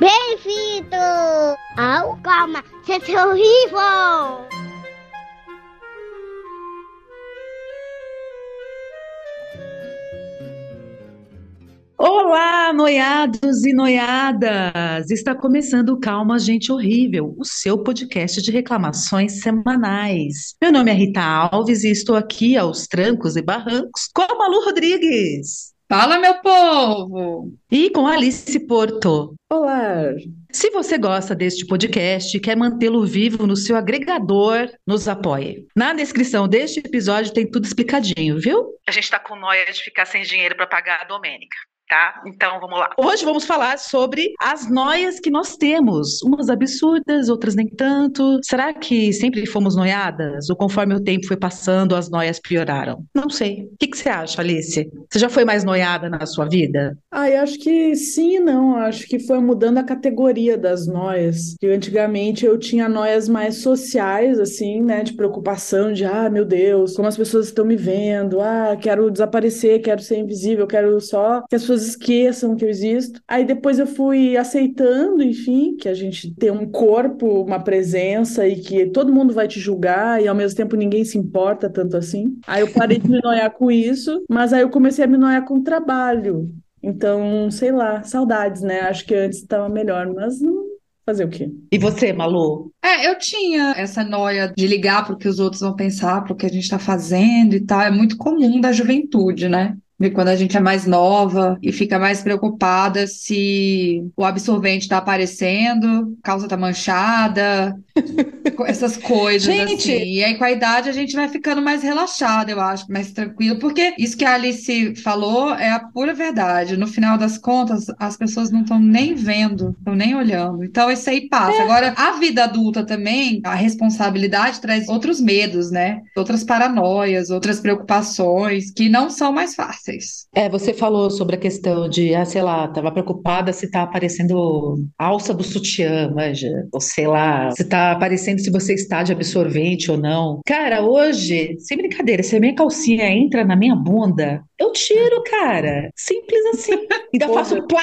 Bem-vindo ao Calma Gente Horrível! Olá, noiados e noiadas! Está começando o Calma Gente Horrível, o seu podcast de reclamações semanais. Meu nome é Rita Alves e estou aqui aos trancos e barrancos com a Malu Rodrigues. Fala, meu povo! E com Alice Porto. Olá! Se você gosta deste podcast e quer mantê-lo vivo no seu agregador, nos apoie. Na descrição deste episódio tem tudo explicadinho, viu? A gente tá com noia de ficar sem dinheiro para pagar a Domênica tá? Então vamos lá. Hoje vamos falar sobre as noias que nós temos, umas absurdas, outras nem tanto. Será que sempre fomos noiadas? Ou conforme o tempo foi passando, as noias pioraram? Não sei. O que, que você acha, Alice? Você já foi mais noiada na sua vida? Ah, eu acho que sim e não. Acho que foi mudando a categoria das noias. Que antigamente eu tinha noias mais sociais, assim, né? De preocupação, de ah, meu Deus, como as pessoas estão me vendo, ah, quero desaparecer, quero ser invisível, quero só que as pessoas esqueçam que eu existo. Aí depois eu fui aceitando, enfim, que a gente tem um corpo, uma presença e que todo mundo vai te julgar e ao mesmo tempo ninguém se importa tanto assim. Aí eu parei de me noiar com isso, mas aí eu comecei a me noiar com o trabalho. Então, sei lá, saudades, né? Acho que antes estava melhor, mas não fazer o quê? E você, Malu? É, eu tinha essa noia de ligar para o que os outros vão pensar, para o que a gente está fazendo e tal. É muito comum da juventude, né? Quando a gente é mais nova e fica mais preocupada se o absorvente está aparecendo, a calça está manchada, essas coisas gente. assim. E aí com a idade a gente vai ficando mais relaxada, eu acho, mais tranquilo, porque isso que a Alice falou é a pura verdade. No final das contas, as pessoas não estão nem vendo, estão nem olhando. Então isso aí passa. É. Agora, a vida adulta também, a responsabilidade traz outros medos, né? Outras paranoias, outras preocupações que não são mais fáceis vocês. É, você falou sobre a questão de, ah, sei lá, tava preocupada se tá aparecendo alça do sutiã, manja, ou sei lá, se tá aparecendo se você está de absorvente ou não. Cara, hoje, sem brincadeira, se a minha calcinha entra na minha bunda, eu tiro, cara. Simples assim. Ainda faço plá,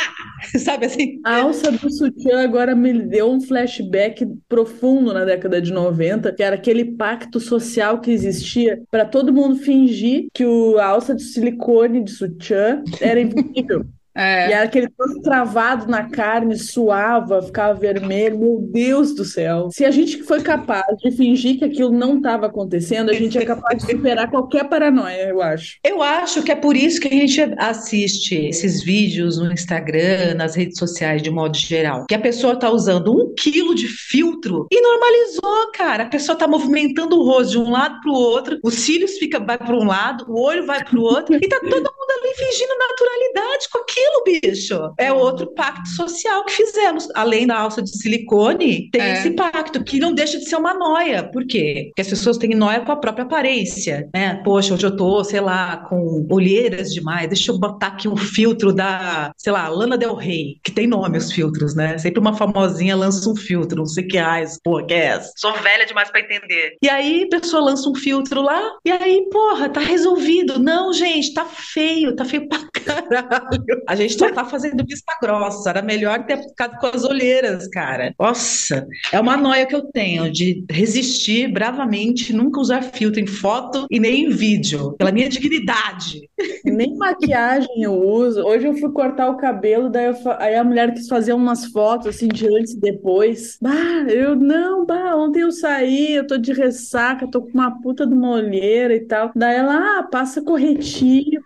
sabe assim? A alça do sutiã agora me deu um flashback profundo na década de 90, que era aquele pacto social que existia para todo mundo fingir que o, a alça de silicone de sutiã era invisível. É. E era aquele todo travado na carne, suava, ficava vermelho. Meu Deus do céu. Se a gente foi capaz de fingir que aquilo não estava acontecendo, a gente é capaz de superar qualquer paranoia, eu acho. Eu acho que é por isso que a gente assiste esses vídeos no Instagram, nas redes sociais, de modo geral. Que a pessoa tá usando um quilo de filtro e normalizou, cara. A pessoa tá movimentando o rosto de um lado pro outro, os cílios fica, vai para um lado, o olho vai pro outro, e tá todo mundo ali fingindo naturalidade com aquilo bicho. É outro pacto social que fizemos. Além da alça de silicone, tem é. esse pacto, que não deixa de ser uma noia. Por quê? Porque as pessoas têm noia com a própria aparência, né? Poxa, hoje eu tô, sei lá, com olheiras demais, deixa eu botar aqui um filtro da, sei lá, Lana Del Rey, que tem nome os filtros, né? Sempre uma famosinha lança um filtro, não sei que ais, pô, que é essa? Sou velha demais para entender. E aí a pessoa lança um filtro lá, e aí, porra, tá resolvido. Não, gente, tá feio, tá feio pra caralho. A gente só tá fazendo vista grossa. Era melhor ter ficado com as olheiras, cara. Nossa, é uma noia que eu tenho de resistir bravamente, nunca usar filtro em foto e nem em vídeo, pela minha dignidade. Nem maquiagem eu uso. Hoje eu fui cortar o cabelo, daí eu, aí a mulher quis fazer umas fotos assim de antes e depois. Bah, eu não, bah, ontem eu saí, eu tô de ressaca, tô com uma puta de uma olheira e tal. Daí ela, ah, passa corretivo.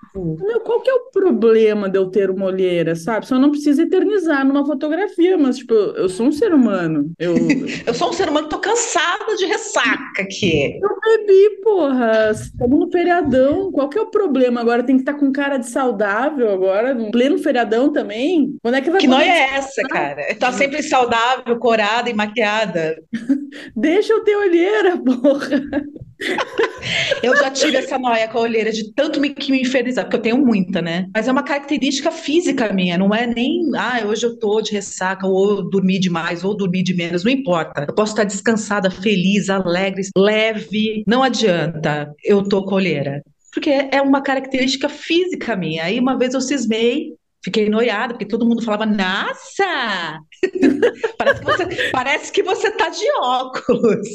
Meu, qual que é o problema de eu ter uma olheira, sabe? Só não precisa eternizar numa fotografia, mas, tipo, eu sou um ser humano. Eu, eu sou um ser humano, tô cansada de ressaca aqui. Eu bebi, porra. Estamos no feriadão. Qual que é o problema? Agora tem que estar tá com cara de saudável agora, no pleno feriadão também? Quando é que vai Que noia é essa, cara? Tá sempre saudável, corada e maquiada. Deixa eu ter olheira, porra. Eu já tive essa noia com a olheira de tanto me, que me infernizar, porque eu tenho muita, né? Mas é uma característica física minha, não é nem, ah, hoje eu tô de ressaca, ou dormi demais, ou dormi de menos, não importa. Eu posso estar descansada, feliz, alegre, leve, não adianta, eu tô com olheira. Porque é uma característica física minha. Aí uma vez eu cismei Fiquei noiada, porque todo mundo falava, nossa, parece, que você, parece que você tá de óculos.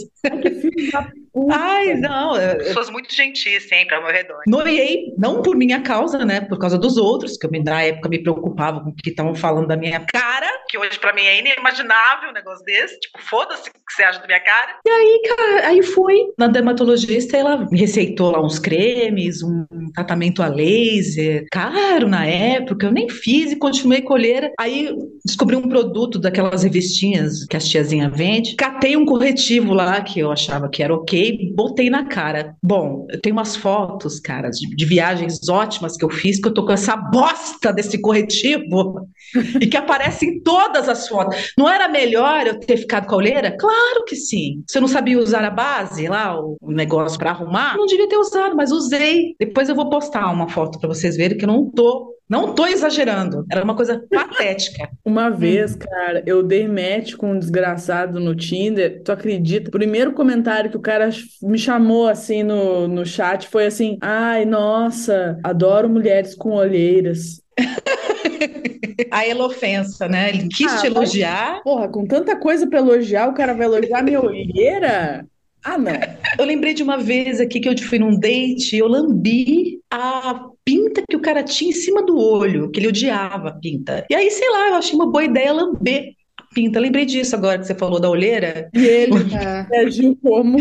Ai, não, pessoas muito gentis sempre ao meu redor. Noiei, não por minha causa, né? Por causa dos outros, que eu na época me preocupava com o que estavam falando da minha cara, que hoje para mim é inimaginável um negócio desse. Tipo, foda-se o que você acha da minha cara. E aí, cara, aí fui na dermatologista e ela me receitou lá uns cremes, um tratamento a laser, caro na época, eu nem fiz e continuei colheira. Aí descobri um produto daquelas revistinhas que as tiazinha vende, catei um corretivo lá que eu achava que era ok botei na cara. Bom, eu tenho umas fotos, cara, de, de viagens ótimas que eu fiz, que eu tô com essa bosta desse corretivo e que aparece em todas as fotos. Não era melhor eu ter ficado com a olheira? Claro que sim. Se eu não sabia usar a base lá, o negócio para arrumar, não devia ter usado, mas usei. Depois eu vou postar uma foto para vocês verem que eu não tô não tô exagerando. Era uma coisa patética. Uma vez, cara, eu dei match com um desgraçado no Tinder. Tu acredita? O primeiro comentário que o cara me chamou assim no, no chat foi assim: Ai, nossa, adoro mulheres com olheiras. a elofensa, né? Ele quis ah, te elogiar. Mas, porra, com tanta coisa pra elogiar, o cara vai elogiar minha olheira? Ah, não. Eu lembrei de uma vez aqui que eu fui num date, eu lambi a pinta que o cara tinha em cima do olho, que ele odiava a pinta. E aí, sei lá, eu achei uma boa ideia lamber a pinta. Lembrei disso agora que você falou da olheira. E ele é. reagiu como?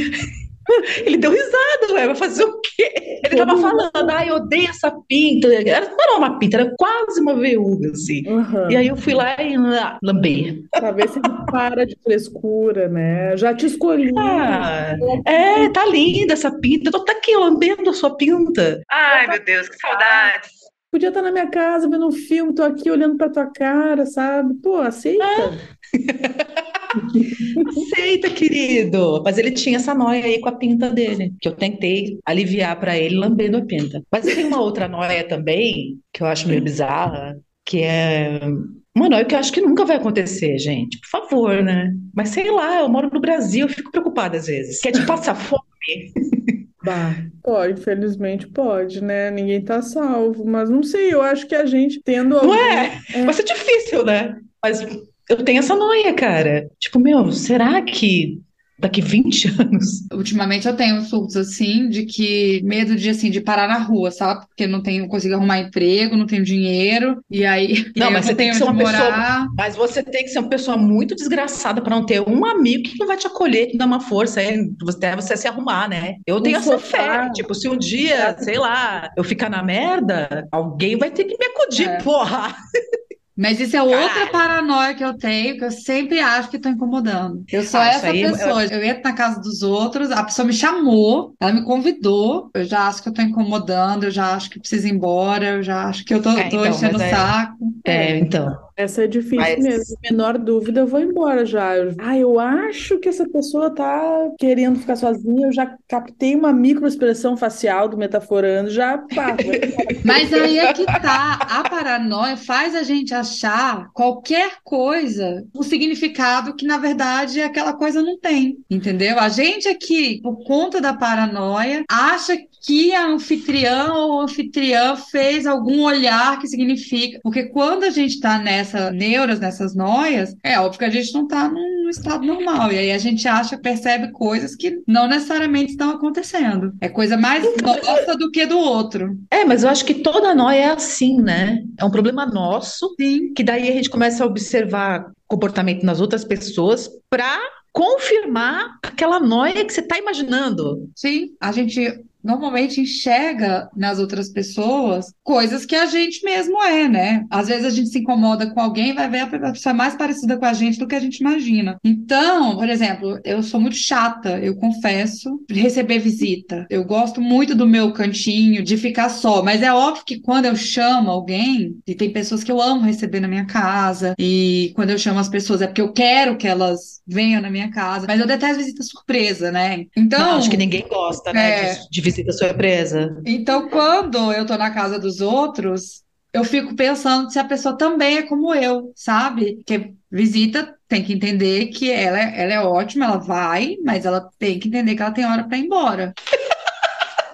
Ele deu risada, ué, vai fazer o quê? Ele tava falando, ai, eu odeio essa pinta. Era, não era uma pinta, era quase uma verruga, assim. Uhum. E aí eu fui lá e lambei. Pra ver se ele para de frescura, né? Já te escolhi. Ah, é, tá linda essa pinta. Eu tô aqui lambendo a sua pinta. Ai, meu Deus, que saudades. Podia estar na minha casa vendo um filme, tô aqui olhando pra tua cara, sabe? Pô, aceita. Ah. Aceita, querido. Mas ele tinha essa noia aí com a pinta dele, que eu tentei aliviar para ele lambendo a pinta. Mas tem uma outra noia também, que eu acho meio bizarra, que é uma noia que eu acho que nunca vai acontecer, gente. Por favor, né? Mas sei lá, eu moro no Brasil, eu fico preocupada às vezes. Quer te passar fome? Bah, pode, infelizmente pode, né? Ninguém tá salvo, mas não sei, eu acho que a gente tendo algum... Não é? é? Vai ser difícil, né? Mas eu tenho essa noia, cara. Tipo, meu, será que daqui 20 anos. Ultimamente eu tenho surtos assim de que medo de assim de parar na rua, sabe? Porque não tenho, consigo arrumar emprego, não tenho dinheiro e aí não, aí mas você tem que ser uma pessoa, mas você tem que ser uma pessoa muito desgraçada para não ter um amigo que não vai te acolher, te dar uma força, é você você se arrumar, né? Eu tenho essa fé, tipo, se um dia, sei lá, eu ficar na merda, alguém vai ter que me acudir, é. porra. Mas isso é outra Caralho. paranoia que eu tenho, que eu sempre acho que tô incomodando. Eu sou ah, essa pessoa. Eu... eu... entro na casa dos outros, a pessoa me chamou, ela me convidou, eu já acho que eu tô incomodando, eu já acho que preciso ir embora, eu já acho que eu tô, é, tô então, enchendo o é... saco. É, então. Essa é difícil Mas... mesmo. Menor dúvida, eu vou embora já. Ah, eu acho que essa pessoa tá querendo ficar sozinha. Eu já captei uma microexpressão facial do metaforando, já pá, Mas aí é que tá. A paranoia faz a gente achar qualquer coisa o significado que, na verdade, aquela coisa não tem. Entendeu? A gente aqui, por conta da paranoia, acha que a anfitriã ou anfitriã fez algum olhar que significa. Porque quando a gente tá nessa nessa neuras, nessas noias, é óbvio que a gente não está num estado normal. E aí a gente acha, percebe coisas que não necessariamente estão acontecendo. É coisa mais nossa do que do outro. É, mas eu acho que toda noia é assim, né? É um problema nosso, Sim. que daí a gente começa a observar comportamento nas outras pessoas para confirmar aquela noia que você está imaginando. Sim, a gente normalmente enxerga nas outras pessoas coisas que a gente mesmo é, né? Às vezes a gente se incomoda com alguém e vai ver a pessoa mais parecida com a gente do que a gente imagina. Então, por exemplo, eu sou muito chata, eu confesso, de receber visita. Eu gosto muito do meu cantinho, de ficar só, mas é óbvio que quando eu chamo alguém, e tem pessoas que eu amo receber na minha casa, e quando eu chamo as pessoas é porque eu quero que elas venham na minha casa, mas eu detesto visita surpresa, né? Então, Não, acho que ninguém gosta, né, é... de, de visita surpresa. Então, quando eu tô na casa dos outros, eu fico pensando se a pessoa também é como eu, sabe? Que visita tem que entender que ela, é, ela é ótima, ela vai, mas ela tem que entender que ela tem hora para ir embora.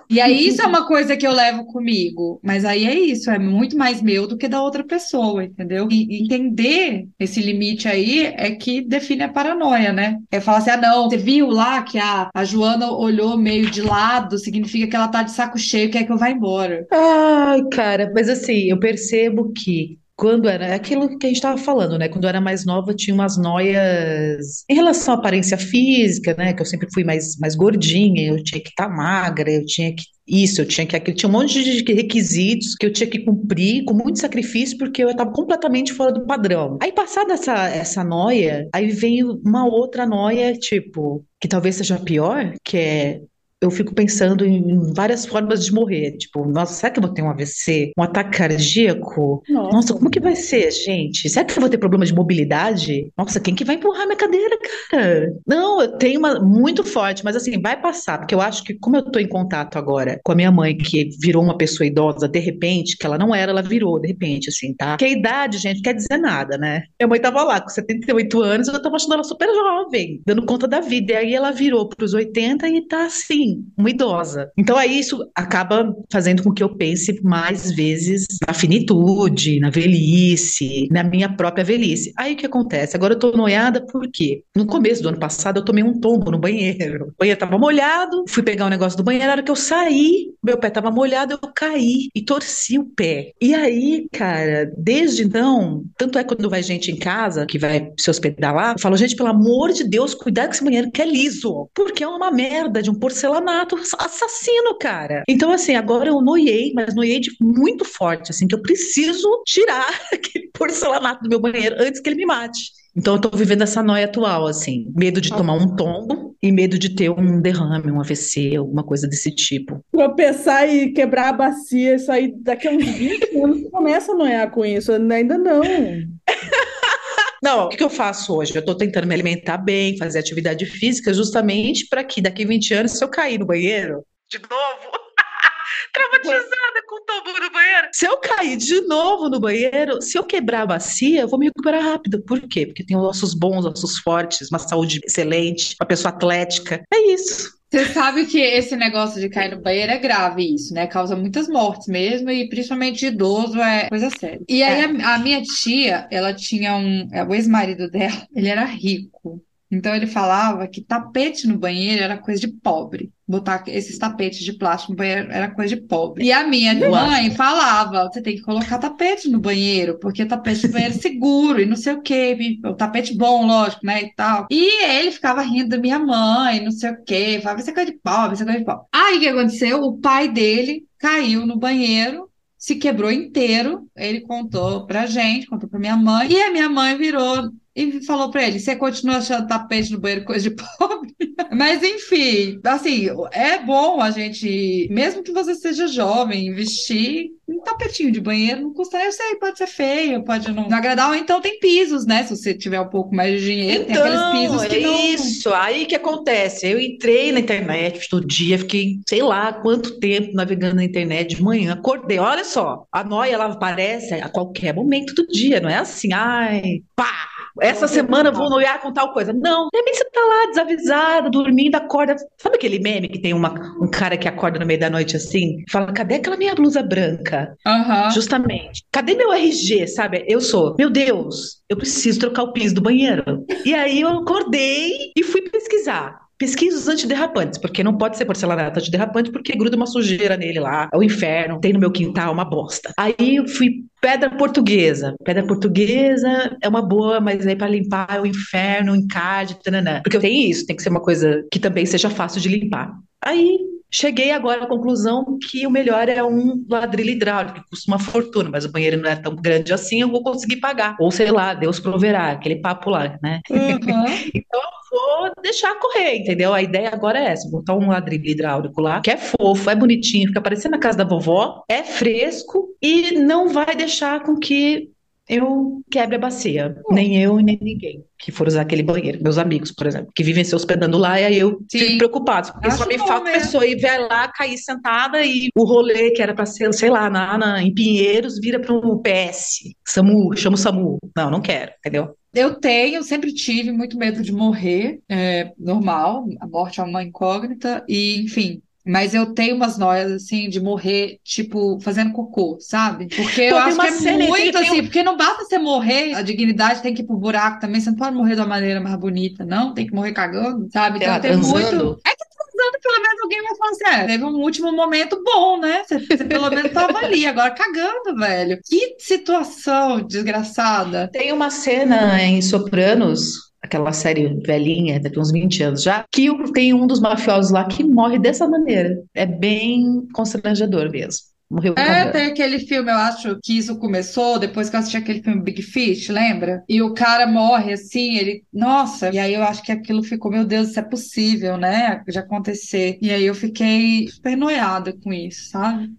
E aí isso é uma coisa que eu levo comigo, mas aí é isso, é muito mais meu do que da outra pessoa, entendeu? E entender esse limite aí é que define a paranoia, né? É falar assim, ah não, você viu lá que a, a Joana olhou meio de lado, significa que ela tá de saco cheio, quer que eu vá embora. Ai, cara, mas assim, eu percebo que quando era é aquilo que a gente estava falando, né? Quando eu era mais nova, tinha umas noias em relação à aparência física, né? Que eu sempre fui mais, mais gordinha, eu tinha que estar tá magra, eu tinha que isso, eu tinha que aquilo, tinha um monte de requisitos que eu tinha que cumprir com muito sacrifício porque eu estava completamente fora do padrão. Aí passada essa essa noia, aí vem uma outra noia, tipo, que talvez seja pior, que é eu fico pensando em várias formas de morrer. Tipo, nossa, será que eu vou ter um AVC? Um ataque cardíaco? Nossa, nossa como que vai ser, gente? Será que eu vou ter problema de mobilidade? Nossa, quem que vai empurrar minha cadeira, cara? Não, eu tenho uma muito forte, mas assim, vai passar, porque eu acho que como eu tô em contato agora com a minha mãe, que virou uma pessoa idosa de repente, que ela não era, ela virou de repente, assim, tá? Porque a idade, gente, quer dizer nada, né? Minha mãe tava lá com 78 anos, eu tava achando ela super jovem, dando conta da vida. E aí ela virou pros 80 e tá assim, uma idosa. Então aí isso acaba fazendo com que eu pense mais vezes na finitude, na velhice, na minha própria velhice. Aí o que acontece? Agora eu tô noiada porque no começo do ano passado eu tomei um tombo no banheiro. O banheiro tava molhado, fui pegar o um negócio do banheiro, na hora que eu saí, meu pé tava molhado, eu caí e torci o pé. E aí, cara, desde então, tanto é quando vai gente em casa que vai se hospedar lá, eu falo, gente, pelo amor de Deus, cuidado com esse banheiro que é liso, porque é uma merda de um porcelanato assassinato assassino, cara. Então, assim, agora eu noiei, mas noiei de muito forte, assim, que eu preciso tirar aquele porcelanato do meu banheiro antes que ele me mate. Então eu tô vivendo essa noia atual, assim, medo de tomar um tombo e medo de ter um derrame, um AVC, alguma coisa desse tipo. Tropeçar e quebrar a bacia, isso aí daqui a uns 20 anos começa a noiar com isso, ainda não. Não, o que, que eu faço hoje? Eu estou tentando me alimentar bem, fazer atividade física, justamente para que daqui a 20 anos, se eu cair no banheiro, de novo, traumatizada com o tombo no banheiro. Se eu cair de novo no banheiro, se eu quebrar a bacia, eu vou me recuperar rápido. Por quê? Porque tenho ossos bons, ossos fortes, uma saúde excelente, uma pessoa atlética. É isso. Você sabe que esse negócio de cair no banheiro é grave, isso, né? Causa muitas mortes mesmo, e principalmente de idoso é coisa séria. E aí é. a, a, minha tia, ela tinha um. É, o ex-marido dela, ele era rico. Então ele falava que tapete no banheiro era coisa de pobre. Botar esses tapetes de plástico no banheiro era coisa de pobre. E a minha mãe falava: você tem que colocar tapete no banheiro, porque tapete no banheiro é seguro e não sei o quê. O tapete bom, lógico, né? E tal. E ele ficava rindo da minha mãe, não sei o quê. Falava: isso é coisa de pobre, isso é coisa de pobre. Aí o que aconteceu? O pai dele caiu no banheiro se quebrou inteiro. Ele contou pra gente, contou pra minha mãe, e a minha mãe virou e falou para ele: você continua achando tapete no banheiro coisa de pobre? Mas enfim, assim, é bom a gente, mesmo que você seja jovem, investir um tapetinho de banheiro não custa, eu sei, pode ser feio, pode não agradar, ou então tem pisos, né? Se você tiver um pouco mais de dinheiro, então, tem aqueles pisos que é não... isso, aí que acontece, eu entrei na internet todo dia, fiquei, sei lá, quanto tempo navegando na internet de manhã, acordei, olha só, a noia, ela aparece a qualquer momento do dia, não é assim, ai, pá, essa semana vou noiar com tal coisa. Não, de repente você tá lá desavisada, dormindo, acorda. Sabe aquele meme que tem uma, um cara que acorda no meio da noite assim? Fala, cadê aquela minha blusa branca? Uhum. Justamente. Cadê meu RG, sabe? Eu sou, meu Deus, eu preciso trocar o piso do banheiro. E aí eu acordei e fui pesquisar. Pesquisa os antiderrapantes, porque não pode ser porcelanato antiderrapante, porque gruda uma sujeira nele lá, é o inferno, tem no meu quintal uma bosta. Aí eu fui pedra portuguesa. Pedra portuguesa é uma boa, mas aí para limpar é o inferno, encarte, tananã. Porque eu tenho isso, tem que ser uma coisa que também seja fácil de limpar. Aí Cheguei agora à conclusão que o melhor é um ladrilho hidráulico, que custa uma fortuna, mas o banheiro não é tão grande assim, eu vou conseguir pagar. Ou sei lá, Deus proverá, aquele papo lá, né? Uhum. então eu vou deixar correr, entendeu? A ideia agora é essa: botar um ladrilho hidráulico lá, que é fofo, é bonitinho, fica parecendo a casa da vovó, é fresco e não vai deixar com que eu quebre a bacia. Hum. Nem eu e nem ninguém que for usar aquele banheiro. Meus amigos, por exemplo, que vivem se hospedando lá, e aí eu Sim. fico preocupado. Porque Acho só me falta mesmo. pessoa e vai lá, cair sentada e o rolê que era para ser, sei lá, na, na, em Pinheiros, vira para um PS. SAMU, chama o SAMU. Não, não quero, entendeu? Eu tenho, sempre tive muito medo de morrer, é normal, a morte é uma incógnita, e enfim, Mas eu tenho umas noias, assim, de morrer, tipo, fazendo cocô, sabe? Porque eu Pô, acho que é muito assim, um- porque não basta você morrer, a dignidade tem que ir pro buraco também, você não pode morrer de uma maneira mais bonita, não, tem que morrer cagando, sabe? Então tem muito. É que transando, pelo menos alguém vai falar assim, é, teve um último momento bom, né? Você, você pelo menos tava ali, agora cagando, velho. Que situação desgraçada. Tem uma cena em Sopranos, aquela série velhinha, daqui uns 20 anos já, que tem um dos mafiosos lá que morre dessa maneira. É bem constrangedor mesmo. Morreu É, tem aquele filme, eu acho que isso começou depois que eu assisti aquele filme Big Fish, lembra? E o cara morre assim, ele. Nossa! E aí eu acho que aquilo ficou, meu Deus, isso é possível, né? De acontecer. E aí eu fiquei super noiada com isso, sabe?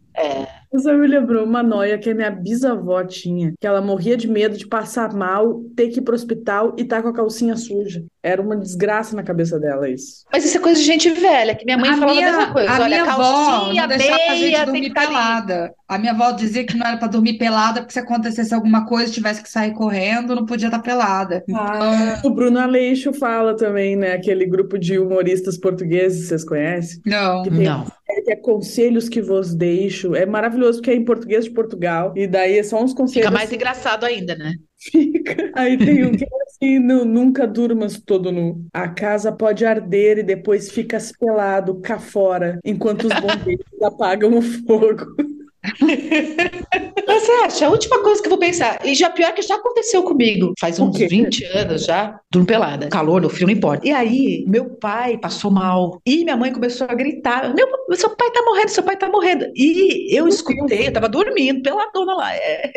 Você me lembrou uma noia que a minha bisavó tinha, que ela morria de medo de passar mal, ter que ir pro hospital e tá com a calcinha suja. Era uma desgraça na cabeça dela isso. Mas isso é coisa de gente velha, que minha mãe A falava minha, a mesma coisa. a Olha, minha avó calcinha, não deixava a gente dormir pelada. A minha avó dizia que não era pra dormir pelada, porque se acontecesse alguma coisa, tivesse que sair correndo, não podia estar pelada. Ah, o Bruno Aleixo fala também, né? Aquele grupo de humoristas portugueses, vocês conhecem? Não. Que tem Não. que é Conselhos que vos deixo. É maravilhoso porque é em português de Portugal. E daí é só uns conselhos. Fica mais engraçado ainda, né? Fica. Aí tem um que é assim, nu- nunca durmas todo nu. A casa pode arder e depois ficas pelado cá fora, enquanto os bombeiros apagam o fogo. Você acha, a última coisa que eu vou pensar, e já pior que já aconteceu comigo, faz uns quê? 20 anos já, durmo pelada, calor, no frio, não importa. E aí, meu pai passou mal, e minha mãe começou a gritar, meu, seu pai tá morrendo, seu pai tá morrendo. E eu escutei, eu tava dormindo, peladona lá. é.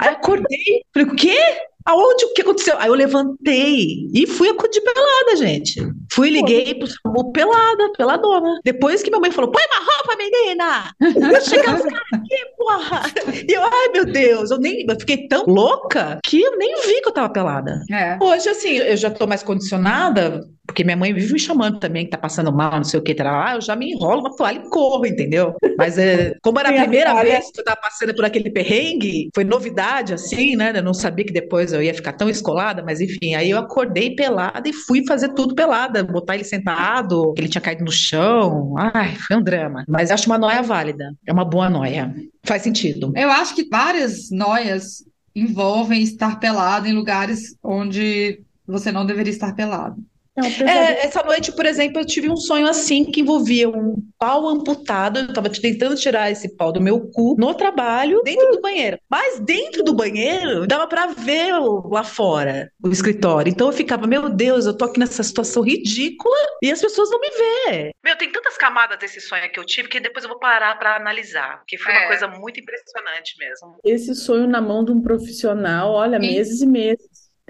Aí acordei, falei, o quê? Aonde? O que aconteceu? Aí eu levantei e fui acudir pelada, gente. Fui, liguei pro SAMU pelada, peladona. Depois que minha mãe falou, põe uma roupa, menina! Chega os caras aqui, porra! E eu, ai meu Deus, eu nem eu fiquei tão louca que eu nem vi que eu tava pelada. É. Hoje, assim, eu já tô mais condicionada, porque minha mãe vive me chamando também, que tá passando mal, não sei o que, tá lá, eu já me enrolo uma toalha e corro, entendeu? Mas é, como era a primeira vez que eu tava passando por aquele perrengue, foi novidade, assim, né? Eu não sabia que depois eu ia ficar tão escolada, mas enfim, aí eu acordei pelada e fui fazer tudo pelada, botar ele sentado, ele tinha caído no chão, ai, foi um drama. Mas acho uma noia válida, é uma boa noia, faz sentido. Eu acho que várias noias envolvem estar pelado em lugares onde você não deveria estar pelado. É. É, essa noite, por exemplo, eu tive um sonho assim que envolvia um pau amputado. Eu tava tentando tirar esse pau do meu cu no trabalho, dentro do banheiro. Mas dentro do banheiro dava pra ver lá fora o escritório. Então eu ficava, meu Deus, eu tô aqui nessa situação ridícula e as pessoas não me vê. Meu, tem tantas camadas desse sonho que eu tive que depois eu vou parar pra analisar, porque foi uma É. coisa muito impressionante mesmo. Esse sonho na mão de um profissional, olha, meses e meses.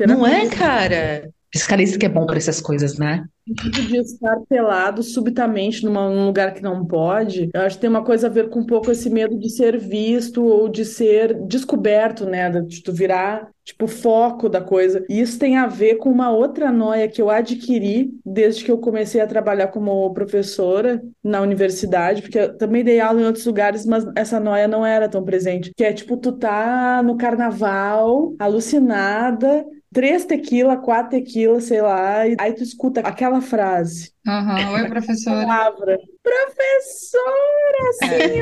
Não é, cara? Psicanalista que é bom pra essas coisas, né? de estar pelado subitamente numa- num lugar que não pode, eu acho que tem uma coisa a ver com um pouco esse medo de ser visto ou de ser descoberto, né? De tu virar, tipo, foco da coisa. E isso tem a ver com uma outra noia que eu adquiri desde que eu comecei a trabalhar como professora na universidade, porque eu também dei aula em outros lugares, mas essa noia não era tão presente. Que é tipo, tu tá no carnaval, alucinada, três tequila, quatro tequila, sei lá, e aí tu escuta aquela frase, Aham. Oi, professora. palavra, professora, É. assim,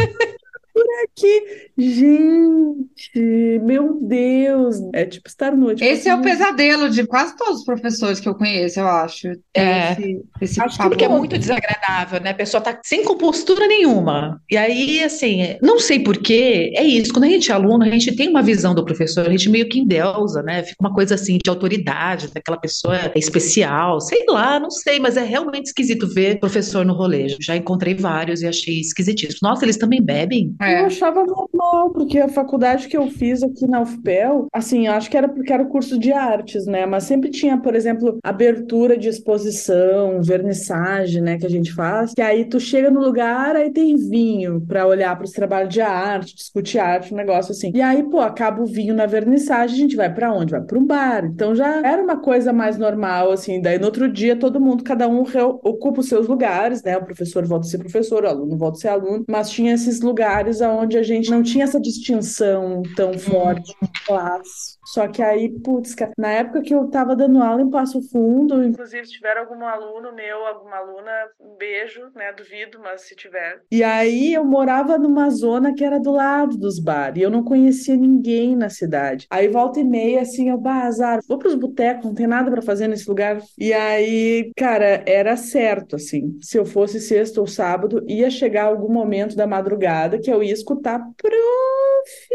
por aqui. Gente, meu Deus, é tipo estar é tipo Esse é o assim, pesadelo de quase todos os professores que eu conheço, eu acho. É. Esse, esse Acho que pavor. Porque é muito desagradável, né? A pessoa tá sem compostura nenhuma. E aí, assim, não sei por quê, é isso. Quando a gente é aluno, a gente tem uma visão do professor, a gente meio que endeusa, né? Fica uma coisa assim de autoridade, daquela pessoa especial, sei lá, não sei, mas é realmente esquisito ver professor no rolê. Já encontrei vários e achei esquisitíssimo. Nossa, eles também bebem? Eu É. achava normal, porque a faculdade que eu fiz aqui na UFPEL, assim, eu acho que era porque era o curso de artes, né? Mas sempre tinha, por exemplo, abertura de exposição, vernissagem, né, que a gente faz. Que aí tu chega no lugar, aí tem vinho pra olhar para os trabalhos de arte, discutir arte, um negócio assim. E aí, pô, acaba o vinho na vernissagem, a gente vai pra onde? Vai pra um bar. Então já era uma coisa mais normal, assim. Daí no outro dia todo mundo, cada um ocupa os seus lugares, né? O professor volta a ser professor, o aluno volta a ser aluno, mas tinha esses lugares onde a gente não tinha essa distinção tão forte de classe. Só que aí, putz, cara, na época que eu tava dando aula em Passo Fundo, inclusive se tiver algum aluno meu, alguma aluna, um beijo, né? Duvido, mas se tiver. E aí eu morava numa zona que era do lado dos bares, e eu não conhecia ninguém na cidade. Aí volta e meia, assim, eu, bazar, vou pros botecos, não tem nada para fazer nesse lugar. E aí, cara, era certo, assim, se eu fosse sexta ou sábado, ia chegar algum momento da madrugada que eu ia escutar prof.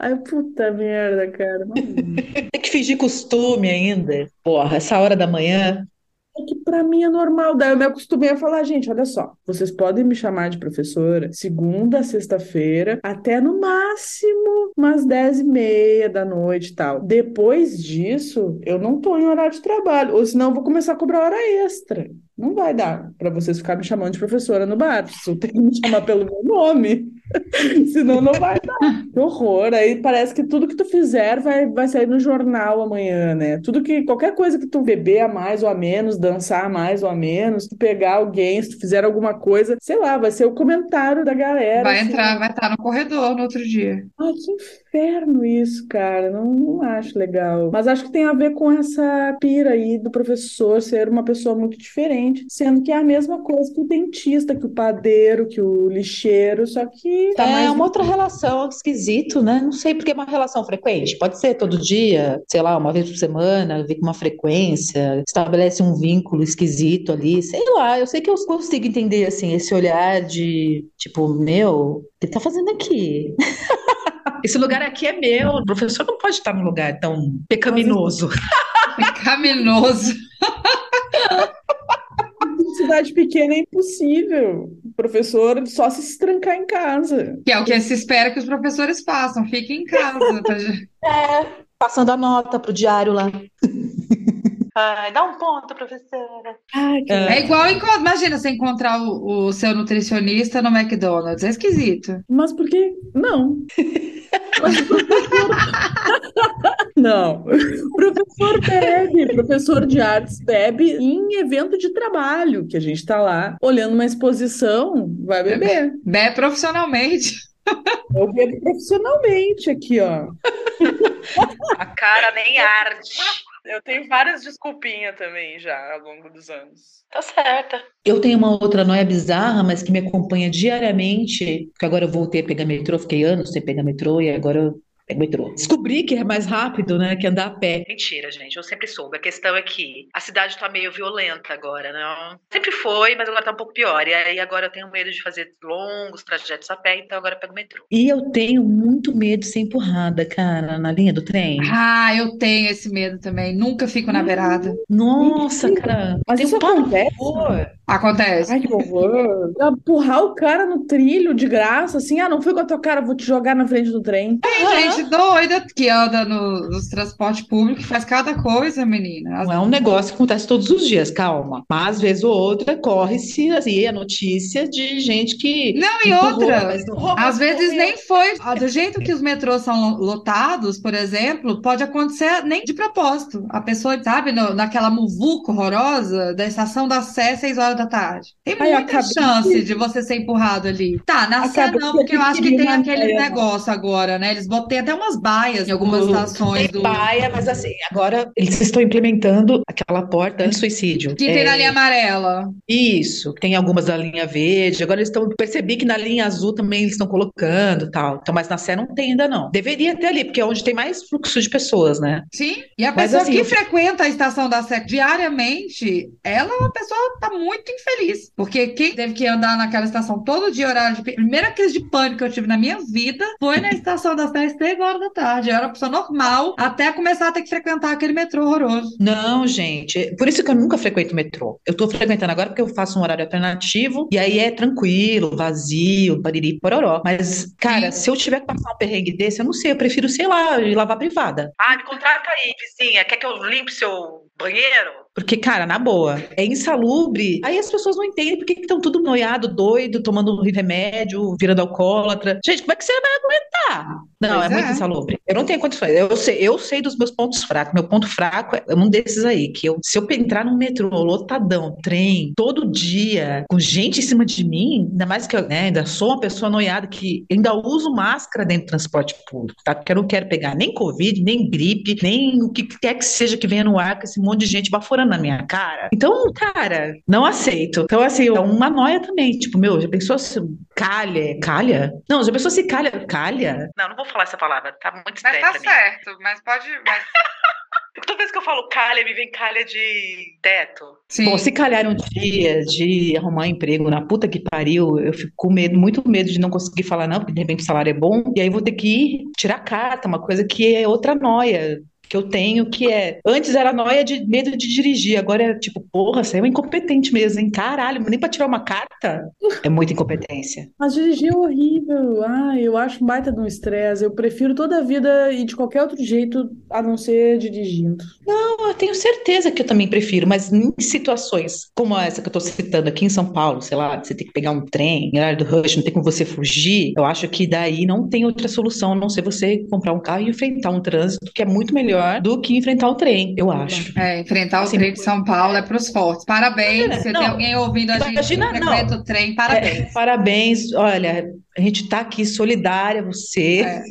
Ai, puta merda, cara. Tem que fingir costume ainda. Porra, essa hora da manhã. É que pra mim é normal. Daí eu me acostumei a falar, gente, olha só, vocês podem me chamar de professora segunda sexta-feira, até no máximo umas dez e meia da noite e tal. Depois disso, eu não tô em horário de trabalho, ou senão eu vou começar a cobrar hora extra. Não vai dar para vocês ficarem me chamando de professora no bar. Vocês tem que me chamar pelo meu nome. Senão não vai dar. Que horror. Aí parece que tudo que tu fizer vai, vai sair no jornal amanhã, né? Tudo que, qualquer coisa que tu beber a mais ou a menos, dançar a mais ou a menos, tu pegar alguém, se tu fizer alguma coisa, sei lá, vai ser o comentário da galera. Vai assim. entrar, vai estar no corredor no outro dia. Ai, que inferno isso, cara. Não, não acho legal. Mas acho que tem a ver com essa pira aí do professor ser uma pessoa muito diferente, sendo que é a mesma coisa que o dentista, que o padeiro, que o lixeiro, só que tá é mais uma outra relação esquisito, né? Não sei porque é uma relação frequente. Pode ser todo dia, sei lá, uma vez por semana, vir com uma frequência, estabelece um vínculo esquisito ali, sei lá. Eu sei que eu consigo entender assim esse olhar de tipo, meu, o que tá fazendo aqui? Esse lugar aqui é meu. O professor não pode estar num lugar tão pecaminoso. Pecaminoso. Cidade pequena é impossível. O professor só se trancar em casa. Que é o que se espera que os professores façam. Fiquem em casa. tá? É, passando a nota pro diário lá. Ai, dá um ponto, professora. Ai, que É igual, enco- imagina você encontrar o, o seu nutricionista no McDonald's. É esquisito. Mas por que não? Mas o professor... Não. O professor bebe, professor de artes bebe em evento de trabalho, que a gente tá lá olhando uma exposição, vai beber. Bebe profissionalmente. Eu bebo profissionalmente aqui, ó. A cara nem arde. Eu tenho várias desculpinhas também já ao longo dos anos. Tá certa. Eu tenho uma outra noia bizarra, mas que me acompanha diariamente, porque agora eu voltei a pegar metrô, fiquei anos sem pegar metrô e agora eu metrô. Descobri que é mais rápido, né, que andar a pé. Mentira, gente, eu sempre soube. A questão é que a cidade tá meio violenta agora, não? Sempre foi, mas agora tá um pouco pior. E aí agora eu tenho medo de fazer longos trajetos a pé, então agora eu pego metrô. E eu tenho muito medo de ser empurrada, cara, na linha do trem. Ah, eu tenho esse medo também. Nunca fico na beirada. Nossa, cara, Mas tem isso um pavor. Acontece? Ai, que horror. Empurrar o cara no trilho de graça, assim, ah, não foi com a tua cara, vou te jogar na frente do trem. Tem gente doida que anda no- nos transportes públicos, faz cada coisa, menina. Não é um negócio que acontece todos os dias, calma. Mas, às vezes ou outra, corre-se assim, a notícia de gente que. Não, e outra, roubou, Às vezes nem foi. Ah, Do jeito que os metrôs são lo- lotados, por exemplo, pode acontecer nem de propósito. A pessoa, sabe, no- naquela muvuca horrorosa da estação da Sé, 6 horas da tarde. Tem Ai, muita chance de você ser empurrado ali. Tá, na Acabei não, porque eu acho que tem aquele negócio agora, né? Eles botam até umas baias em algumas estações Tem do. baia, mas assim, agora eles estão implementando aquela porta anti-suicídio. Que tem na É, linha amarela. Isso, tem algumas da linha verde. Agora eles estão. Percebi que na linha azul também eles estão colocando tal. Então, mas na Sé não tem ainda, não. Deveria ter ali, porque é onde tem mais fluxo de pessoas, né? Sim, e a Mas, pessoa assim, que eu- frequenta a estação da Sé diariamente, ela é uma pessoa que tá muito infeliz. Porque quem teve que andar naquela estação todo dia, horário de. Primeira crise de pânico que eu tive na minha vida foi na estação da Sé às três horas da tarde. Eu era uma pessoa normal até começar a ter que frequentar aquele metrô horroroso. Não, gente. Por isso que eu nunca frequento metrô. Eu tô frequentando agora porque eu faço um horário alternativo e aí é tranquilo, vazio, bariri, pororó. Mas, cara, se eu tiver que passar um perrengue desse, eu não sei, eu prefiro, sei lá, ir lavar privada. Ah, me contrata aí, vizinha. Quer que eu limpe seu banheiro? Porque, cara, na boa, é insalubre. Aí as pessoas não entendem por que estão tudo noiado, doido, tomando remédio, virando alcoólatra. Gente, como é que você vai aguentar? Não, Pois é, muito é. insalubre. Eu não tenho condições. Eu sei, eu sei dos meus pontos fracos. Meu ponto fraco é um desses aí, que eu, se eu entrar num metrô lotadão, trem, todo dia, com gente em cima de mim, ainda mais que eu né, ainda sou uma pessoa noiada que ainda uso máscara dentro do transporte público, tá? Porque eu não quero pegar nem Covid, nem gripe, nem o que quer que seja que venha no ar com esse monte de gente baforando na minha cara. Então, cara, não aceito. Então, assim, é uma noia também. Tipo, meu, já pensou se calha? Calha? Não, já pensou se calha? Calha? Não, não vou falar essa palavra, tá muito Mas estranho tá pra mim. certo, mas pode. Mas... Toda vez que eu falo calha, me vem calha de teto. Sim. Bom, se calhar um dia de arrumar um emprego na puta que pariu, eu fico com medo, muito medo de não conseguir falar não, porque de repente o salário é bom, e aí vou ter que ir tirar carta, uma coisa que é outra noia que eu tenho, que é. Antes era noia de medo de dirigir, agora é tipo, porra, você é um incompetente mesmo, hein? Caralho, nem pra tirar uma carta é muita incompetência. Mas dirigir é horrível. Ah, eu acho um baita de um estresse. Eu prefiro toda a vida ir de qualquer outro jeito a não ser dirigindo. Não, eu tenho certeza que eu também prefiro, mas em situações como essa que eu tô citando aqui em São Paulo, sei lá, você tem que pegar um trem, em horário do rush, não tem como você fugir, eu acho que daí não tem outra solução a não ser você comprar um carro e enfrentar um trânsito que é muito melhor do que enfrentar o trem, eu acho. É, enfrentar o Assim, trem de São Paulo é pros fortes. Parabéns. Se Não, tem alguém ouvindo a gente que imagina, não. frequenta o trem, parabéns. É, parabéns, olha, a gente tá aqui solidária você. É.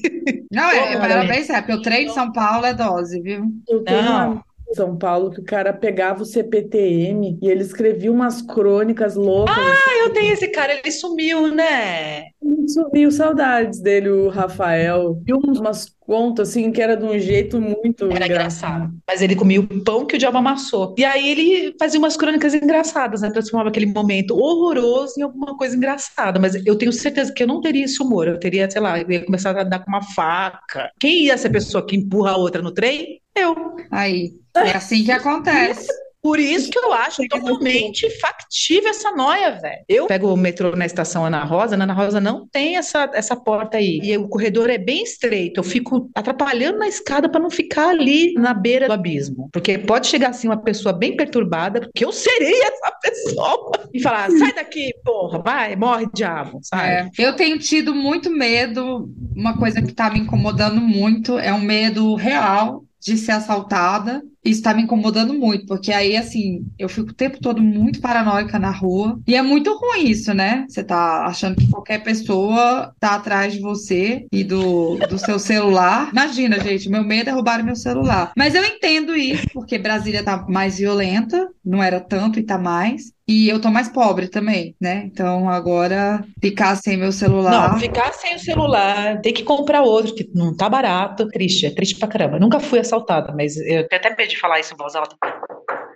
Não, é, parabéns, é, porque o trem de São Paulo é dose, viu? Eu tenho Não. um São Paulo que o cara pegava o CPTM e ele escrevia umas crônicas loucas. Ah, eu tenho esse cara, ele sumiu, né? assim, sumiu saudades dele, o Rafael. E umas contas assim que era de um jeito muito Era engraçado. engraçado. Mas ele comia o pão que o diabo amassou. E aí ele fazia umas crônicas engraçadas, né? Transformava aquele momento horroroso em alguma coisa engraçada. Mas eu tenho certeza que eu não teria esse humor. Eu teria, sei lá, eu ia começar a dar com uma faca. Quem ia ser a pessoa que empurra a outra no trem? Eu. Aí, é assim que acontece. Por isso que eu acho totalmente factível essa noia, velho. Eu pego o metrô na estação Ana Rosa, na Ana Rosa não tem essa, essa porta aí. E o corredor é bem estreito. Eu fico atrapalhando na escada para não ficar ali na beira do abismo. Porque pode chegar assim uma pessoa bem perturbada, porque eu serei essa pessoa, e falar: sai daqui, porra, vai, morre, diabo? É, eu tenho tido muito medo, uma coisa que está me incomodando muito é um medo real de ser assaltada. Isso está me incomodando muito, porque aí, assim, eu fico o tempo todo muito paranoica na rua. E é muito ruim isso, né? Você tá achando que qualquer pessoa tá atrás de você e do, do seu celular. Imagina, gente, meu medo é roubar meu celular. Mas eu entendo isso, porque Brasília tá mais violenta, não era tanto e tá mais. E eu tô mais pobre também, né? Então agora ficar sem meu celular. Não, ficar sem o celular, ter que comprar outro, que não tá barato. Triste, é triste pra caramba. Nunca fui assaltada, mas eu tenho até medo de falar isso em voz alta.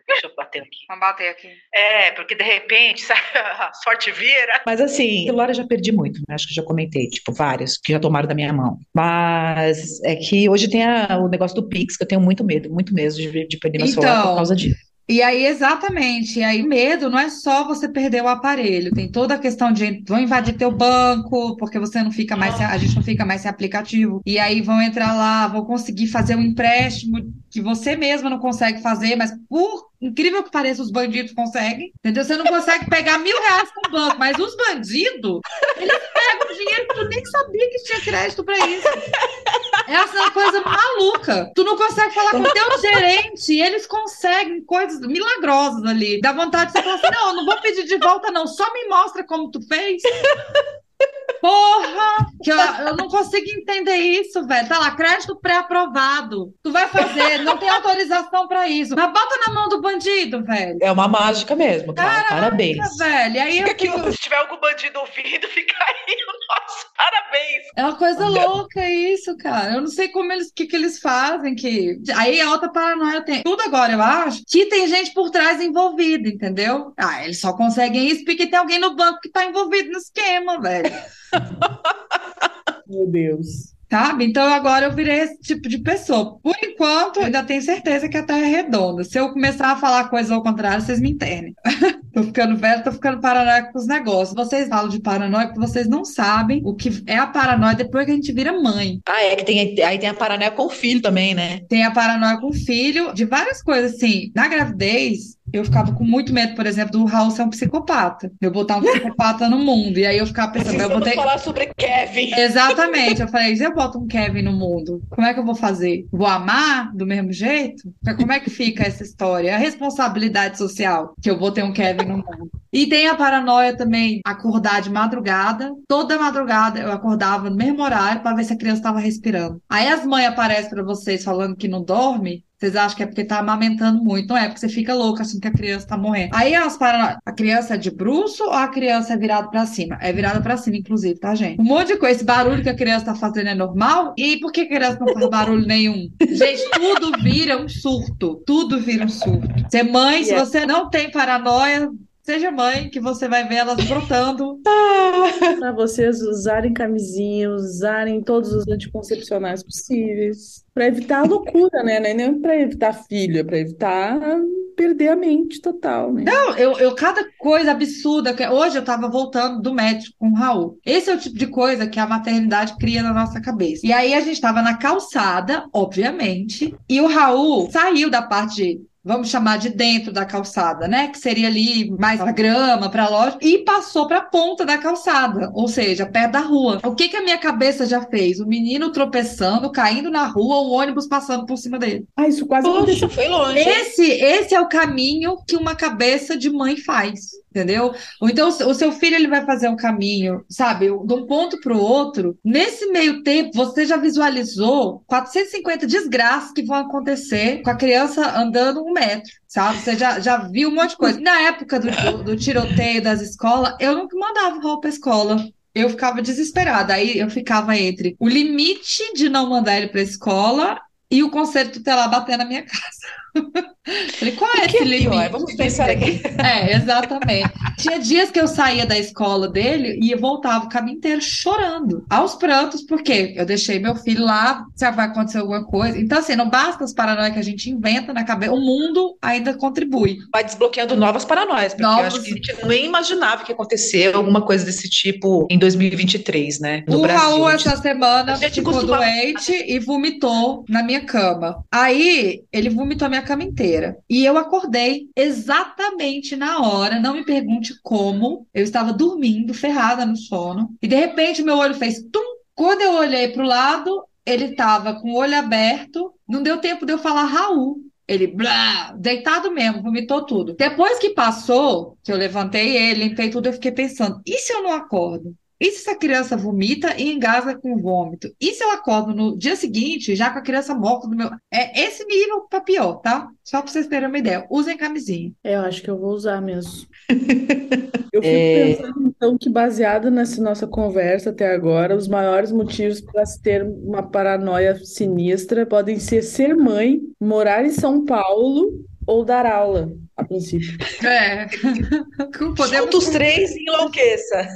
Deixa eu bater aqui. Vamos bater aqui. É, porque de repente, sabe, a sorte vira. Mas assim, celular eu já perdi muito, né? Acho que já comentei, tipo, vários que já tomaram da minha mão. Mas é que hoje tem a- o negócio do Pix, que eu tenho muito medo, muito medo de, de perder meu celular Então, por causa disso. E aí, exatamente, e aí medo não é só você perder o aparelho, tem toda a questão de vão invadir teu banco, porque você não fica mais, sem- a gente não fica mais sem aplicativo, e aí vão entrar lá, vão conseguir fazer um empréstimo que você mesma não consegue fazer, mas por incrível que pareça, os bandidos conseguem, entendeu? Você não consegue pegar mil reais com o banco, mas os bandidos, eles pegam dinheiro que tu nem sabia que tinha crédito pra isso. Essa é uma coisa maluca. Tu não consegue falar com o teu gerente eles conseguem coisas milagrosas ali. Dá vontade de você falar assim: não, eu não vou pedir de volta, não. Só me mostra como tu fez. Porra! Que eu, eu não consigo entender isso, velho. Tá lá, crédito pré-aprovado. Tu vai fazer, não tem autorização pra isso. Mas bota na mão do bandido, velho. É uma mágica mesmo, cara. Parabéns. Velho, aí eu Fica aqui, fico- se tiver algum bandido ouvindo, fica aí o nosso parabéns. É uma coisa Olha. louca isso, cara. Eu não sei como eles, o que que eles fazem, que aí a outra paranoia tem tudo agora, eu acho, que tem gente por trás envolvida, entendeu? Ah, eles só conseguem isso porque tem alguém no banco que tá envolvido no esquema, velho. Meu Deus. sabe? Então agora eu virei esse tipo de pessoa. Por enquanto, eu ainda tenho certeza que a Terra é redonda. Se eu começar a falar coisas ao contrário, vocês me internem. tô ficando velho, tô ficando paranoica com os negócios. Vocês falam de paranoia porque vocês não sabem o que é a paranoia depois que a gente vira mãe. Ah, é que tem, aí tem a paranoia com o filho também, né? Tem a paranoia com o filho, de várias coisas, assim. Na gravidez, eu ficava com muito medo, por exemplo, do Raul ser um psicopata. Eu botar um psicopata no mundo. E aí eu ficava pensando, eu botei. falar sobre Kevin. Exatamente. Eu falei, se eu boto um Kevin no mundo, como é que eu vou fazer? Vou amar do mesmo jeito? Como é que fica essa história? A responsabilidade social que eu vou ter um Kevin no mundo. E tem a paranoia também, acordar de madrugada. Toda madrugada eu acordava no mesmo horário para ver se a criança estava respirando. Aí as mães aparecem para vocês falando que não dorme. Vocês acham que é porque tá amamentando muito. Não é porque você fica louca assim que a criança tá morrendo. Aí elas param. A criança é de bruxo ou a criança é virada para cima? É virada para cima, inclusive, tá, gente? Um monte de coisa. Esse barulho que a criança tá fazendo é normal? E por que a criança não faz barulho nenhum? Gente, tudo vira um surto. Tudo vira um surto. Ser mãe, se você não tem paranoia, Seja mãe, que você vai ver elas brotando. Para vocês usarem camisinha, usarem todos os anticoncepcionais possíveis. Para evitar a loucura, né? É nem para evitar filho, é para evitar perder a mente total, né? Não, eu, eu cada coisa absurda. que Hoje eu tava voltando do médico com o Raul. Esse é o tipo de coisa que a maternidade cria na nossa cabeça. E aí a gente tava na calçada, obviamente, e o Raul saiu da parte de vamos chamar de dentro da calçada, né? Que seria ali mais a grama para a loja, e passou para a ponta da calçada, ou seja, perto da rua. O que que a minha cabeça já fez? O menino tropeçando, caindo na rua, o ônibus passando por cima dele. Ah, isso quase Poxa, aconteceu. foi longe. Esse, esse é o caminho que uma cabeça de mãe faz. Entendeu? Ou então o seu filho ele vai fazer um caminho, sabe, de um ponto para o outro. Nesse meio tempo, você já visualizou 450 desgraças que vão acontecer com a criança andando um metro, sabe? Você já, já viu um monte de coisa. Na época do, do, do tiroteio das escolas, eu nunca mandava roupa à escola. Eu ficava desesperada. Aí eu ficava entre o limite de não mandar ele para escola e o conselho tutelar bater na minha casa. Falei, qual é esse é pior? limite? Vamos pensar aqui. É, exatamente. Tinha dias que eu saía da escola dele e voltava o caminho inteiro chorando, aos prantos, porque eu deixei meu filho lá, se vai acontecer alguma coisa. Então, assim, não basta as paranoias que a gente inventa na cabeça, o mundo ainda contribui. Vai desbloqueando novas paranoias, porque eu acho que a gente nem imaginava que ia acontecer alguma coisa desse tipo em 2023, né? No o Brasil. Raul, gente- essa semana, ficou costuma- doente e vomitou na minha cama. Aí, ele vomitou a minha cama inteira. E eu acordei exatamente na hora, não me pergunte como. Eu estava dormindo, ferrada no sono. E, de repente, meu olho fez tum. Quando eu olhei para o lado, ele estava com o olho aberto. Não deu tempo de eu falar Raul. Ele, blá, deitado mesmo, vomitou tudo. Depois que passou, que eu levantei ele, limpei tudo, eu fiquei pensando: e se eu não acordo? E se essa criança vomita e engasga com vômito? E se eu acordo no dia seguinte, já com a criança morta no meu. É esse nível pra pior, tá? Só pra vocês terem uma ideia. Usem camisinha. É, eu acho que eu vou usar mesmo. Eu fico É. pensando, então, que baseado nessa nossa conversa até agora, os maiores motivos para se ter uma paranoia sinistra podem ser ser mãe, morar em São Paulo ou dar aula, a princípio. É. Podemos. Juntos três e enlouqueça.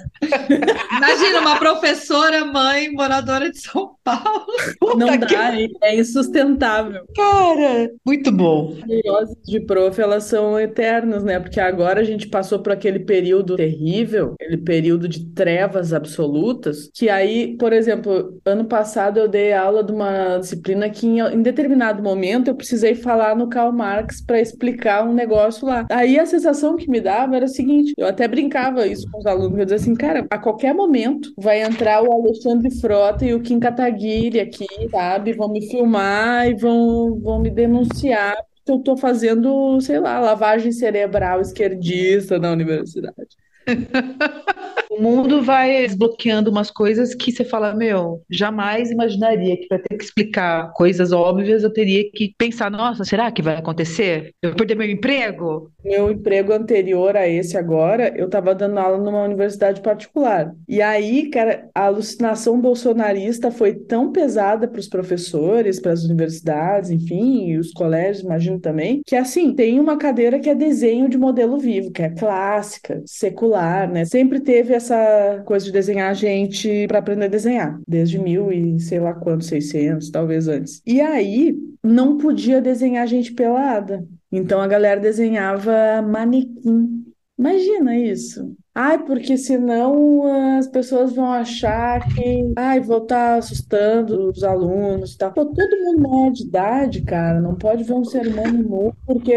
Imagina uma professora, mãe, moradora de São Paulo. Puta Não que dá, hein? é insustentável. cara. Muito bom. neuroses de prof, elas são eternas, né? Porque agora a gente passou por aquele período terrível, aquele período de trevas absolutas, que aí, por exemplo, ano passado eu dei aula de uma disciplina que em, em determinado momento eu precisei falar no Karl Marx para explicar um negócio lá. Aí a sensação que me dava era o seguinte, eu até brincava isso com os alunos, eu dizia assim, cara, a qualquer momento vai entrar o Alexandre Frota e o Kim Kataguiri aqui, sabe? Vão me filmar e vão, vão me denunciar que eu tô fazendo, sei lá, lavagem cerebral esquerdista na universidade. O mundo vai desbloqueando umas coisas que você fala, meu, jamais imaginaria que para ter que explicar coisas óbvias eu teria que pensar, nossa, será que vai acontecer? Eu vou perder meu emprego? Meu emprego anterior a esse agora, eu tava dando aula numa universidade particular. E aí, cara, a alucinação bolsonarista foi tão pesada para os professores, para as universidades, enfim, e os colégios, imagino também, que assim, tem uma cadeira que é desenho de modelo vivo, que é clássica, secular particular, né? Sempre teve essa coisa de desenhar gente para aprender a desenhar, desde mil e sei lá quanto, 600, talvez antes. E aí não podia desenhar gente pelada. Então a galera desenhava manequim. Imagina isso. Ai, porque senão as pessoas vão achar que, ai, vou estar tá assustando os alunos e tal. Pô, todo mundo maior de idade, cara, não pode ver um ser humano nu, porque,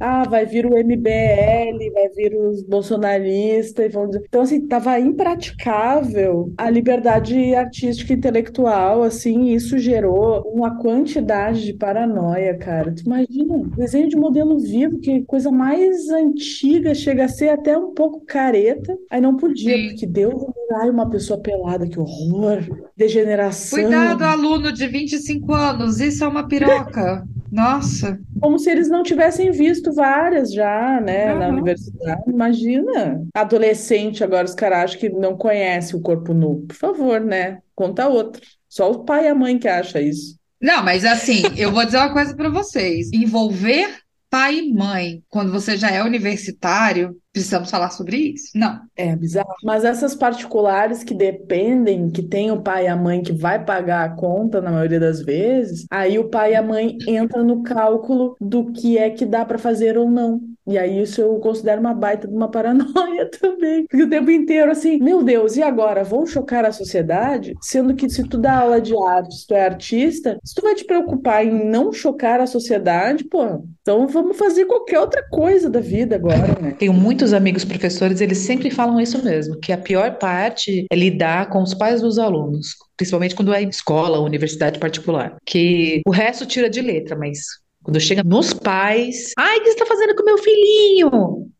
ah, vai vir o MBL, vai vir os bolsonaristas, e vão dizer. Então, assim, tava impraticável a liberdade artística e intelectual, assim, e isso gerou uma quantidade de paranoia, cara. Tu imagina, desenho de modelo vivo, que coisa mais antiga, chega a ser até um pouco careta Aí não podia, Sim. porque Deus, ai, uma pessoa pelada, que horror, degeneração. Cuidado, aluno de 25 anos, isso é uma piroca. Nossa. Como se eles não tivessem visto várias já, né, uhum. na universidade. Imagina. Adolescente, agora os caras acham que não conhece o corpo nu. Por favor, né? Conta outra. Só o pai e a mãe que acham isso. Não, mas assim, eu vou dizer uma coisa para vocês. Envolver pai e mãe, quando você já é universitário, Precisamos falar sobre isso? Não. É bizarro. Mas essas particulares que dependem, que tem o pai e a mãe que vai pagar a conta na maioria das vezes, aí o pai e a mãe entra no cálculo do que é que dá para fazer ou não. E aí isso eu considero uma baita de uma paranoia também. Porque o tempo inteiro assim, meu Deus, e agora? Vão chocar a sociedade? Sendo que se tu dá aula de arte, se tu é artista, se tu vai te preocupar em não chocar a sociedade, pô, então vamos fazer qualquer outra coisa da vida agora, né? Tenho muitos amigos professores, eles sempre falam isso mesmo, que a pior parte é lidar com os pais dos alunos, principalmente quando é escola, universidade particular, que o resto tira de letra, mas quando chega nos pais, ai, o que você está fazendo com meu filhinho?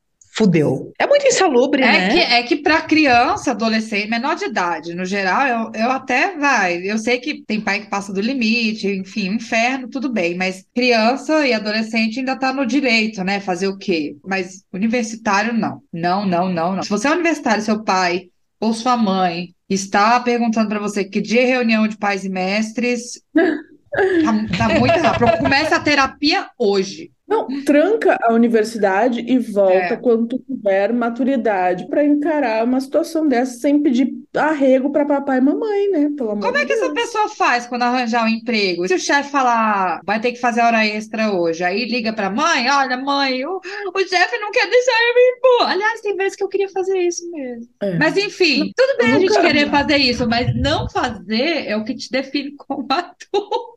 Fudeu. É muito insalubre, é né? Que, é que para criança, adolescente, menor de idade, no geral, eu, eu até vai. Eu sei que tem pai que passa do limite, enfim, inferno, tudo bem. Mas criança e adolescente ainda tá no direito, né? Fazer o quê? Mas universitário, não. Não, não, não, não. Se você é universitário, seu pai ou sua mãe está perguntando para você que dia é reunião de pais e mestres. Tá, tá muito rápido. Começa a terapia hoje. Não, tranca a universidade e volta é. quando tu tiver maturidade para encarar uma situação dessa sem pedir arrego para papai e mamãe, né? Pelo amor Como é que Deus. essa pessoa faz quando arranjar um emprego? Se o chefe falar, vai ter que fazer hora extra hoje, aí liga para mãe, olha, mãe, o, o chefe não quer deixar eu ir embora. Aliás, tem vezes que eu queria fazer isso mesmo. É. Mas enfim, tudo bem a gente querer fazer isso, mas não fazer é o que te define como adulto.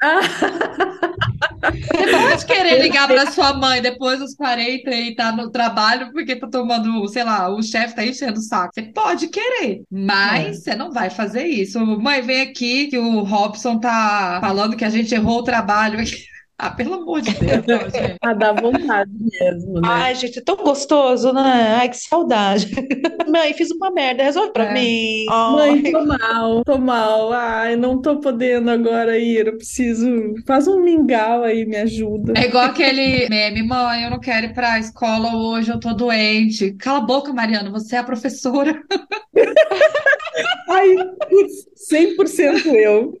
Você pode querer ligar para sua mãe depois dos 40 e tá no trabalho porque tá tomando, sei lá, o chefe tá enchendo o saco. Você pode querer, mas é. você não vai fazer isso. Mãe, vem aqui que o Robson tá falando que a gente errou o trabalho aqui. Ah, pelo amor de Deus, não, gente. Ah, dá vontade mesmo, né? Ai, gente, é tão gostoso, né? Ai, que saudade. Mãe, fiz uma merda, resolve pra é. mim. Mãe, tô mal, tô mal. Ai, não tô podendo agora ir, eu preciso. Faz um mingau aí, me ajuda. É igual aquele meme, mãe, eu não quero ir pra escola hoje, eu tô doente. Cala a boca, Mariana, você é a professora. Ai, 100% eu.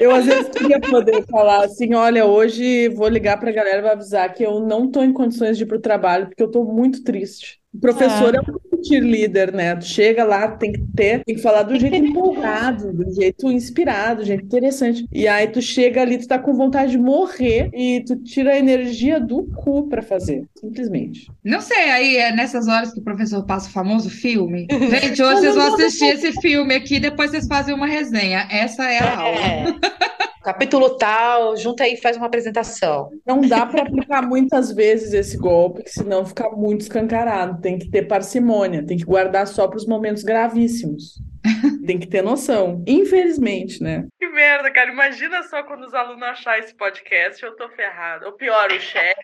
Eu às vezes queria poder falar assim, olha, hoje vou ligar para a galera e avisar que eu não estou em condições de ir para o trabalho porque eu estou muito triste. O professor é, é um cheerleader, né? Tu chega lá, tem que ter, tem que falar do jeito empolgado, do jeito inspirado, do jeito interessante. E aí tu chega ali, tu tá com vontade de morrer e tu tira a energia do cu para fazer, simplesmente. Não sei, aí é nessas horas que o professor passa o famoso filme. Gente, hoje vocês vão assistir esse filme aqui, depois vocês fazem uma resenha. Essa é a é. aula. capítulo tal, junta aí e faz uma apresentação. Não dá para aplicar muitas vezes esse golpe, senão fica muito escancarado. Tem que ter parcimônia, tem que guardar só para os momentos gravíssimos. Tem que ter noção. Infelizmente, né? Que merda, cara. Imagina só quando os alunos achar esse podcast, eu tô ferrado. Ou pior, o chefe,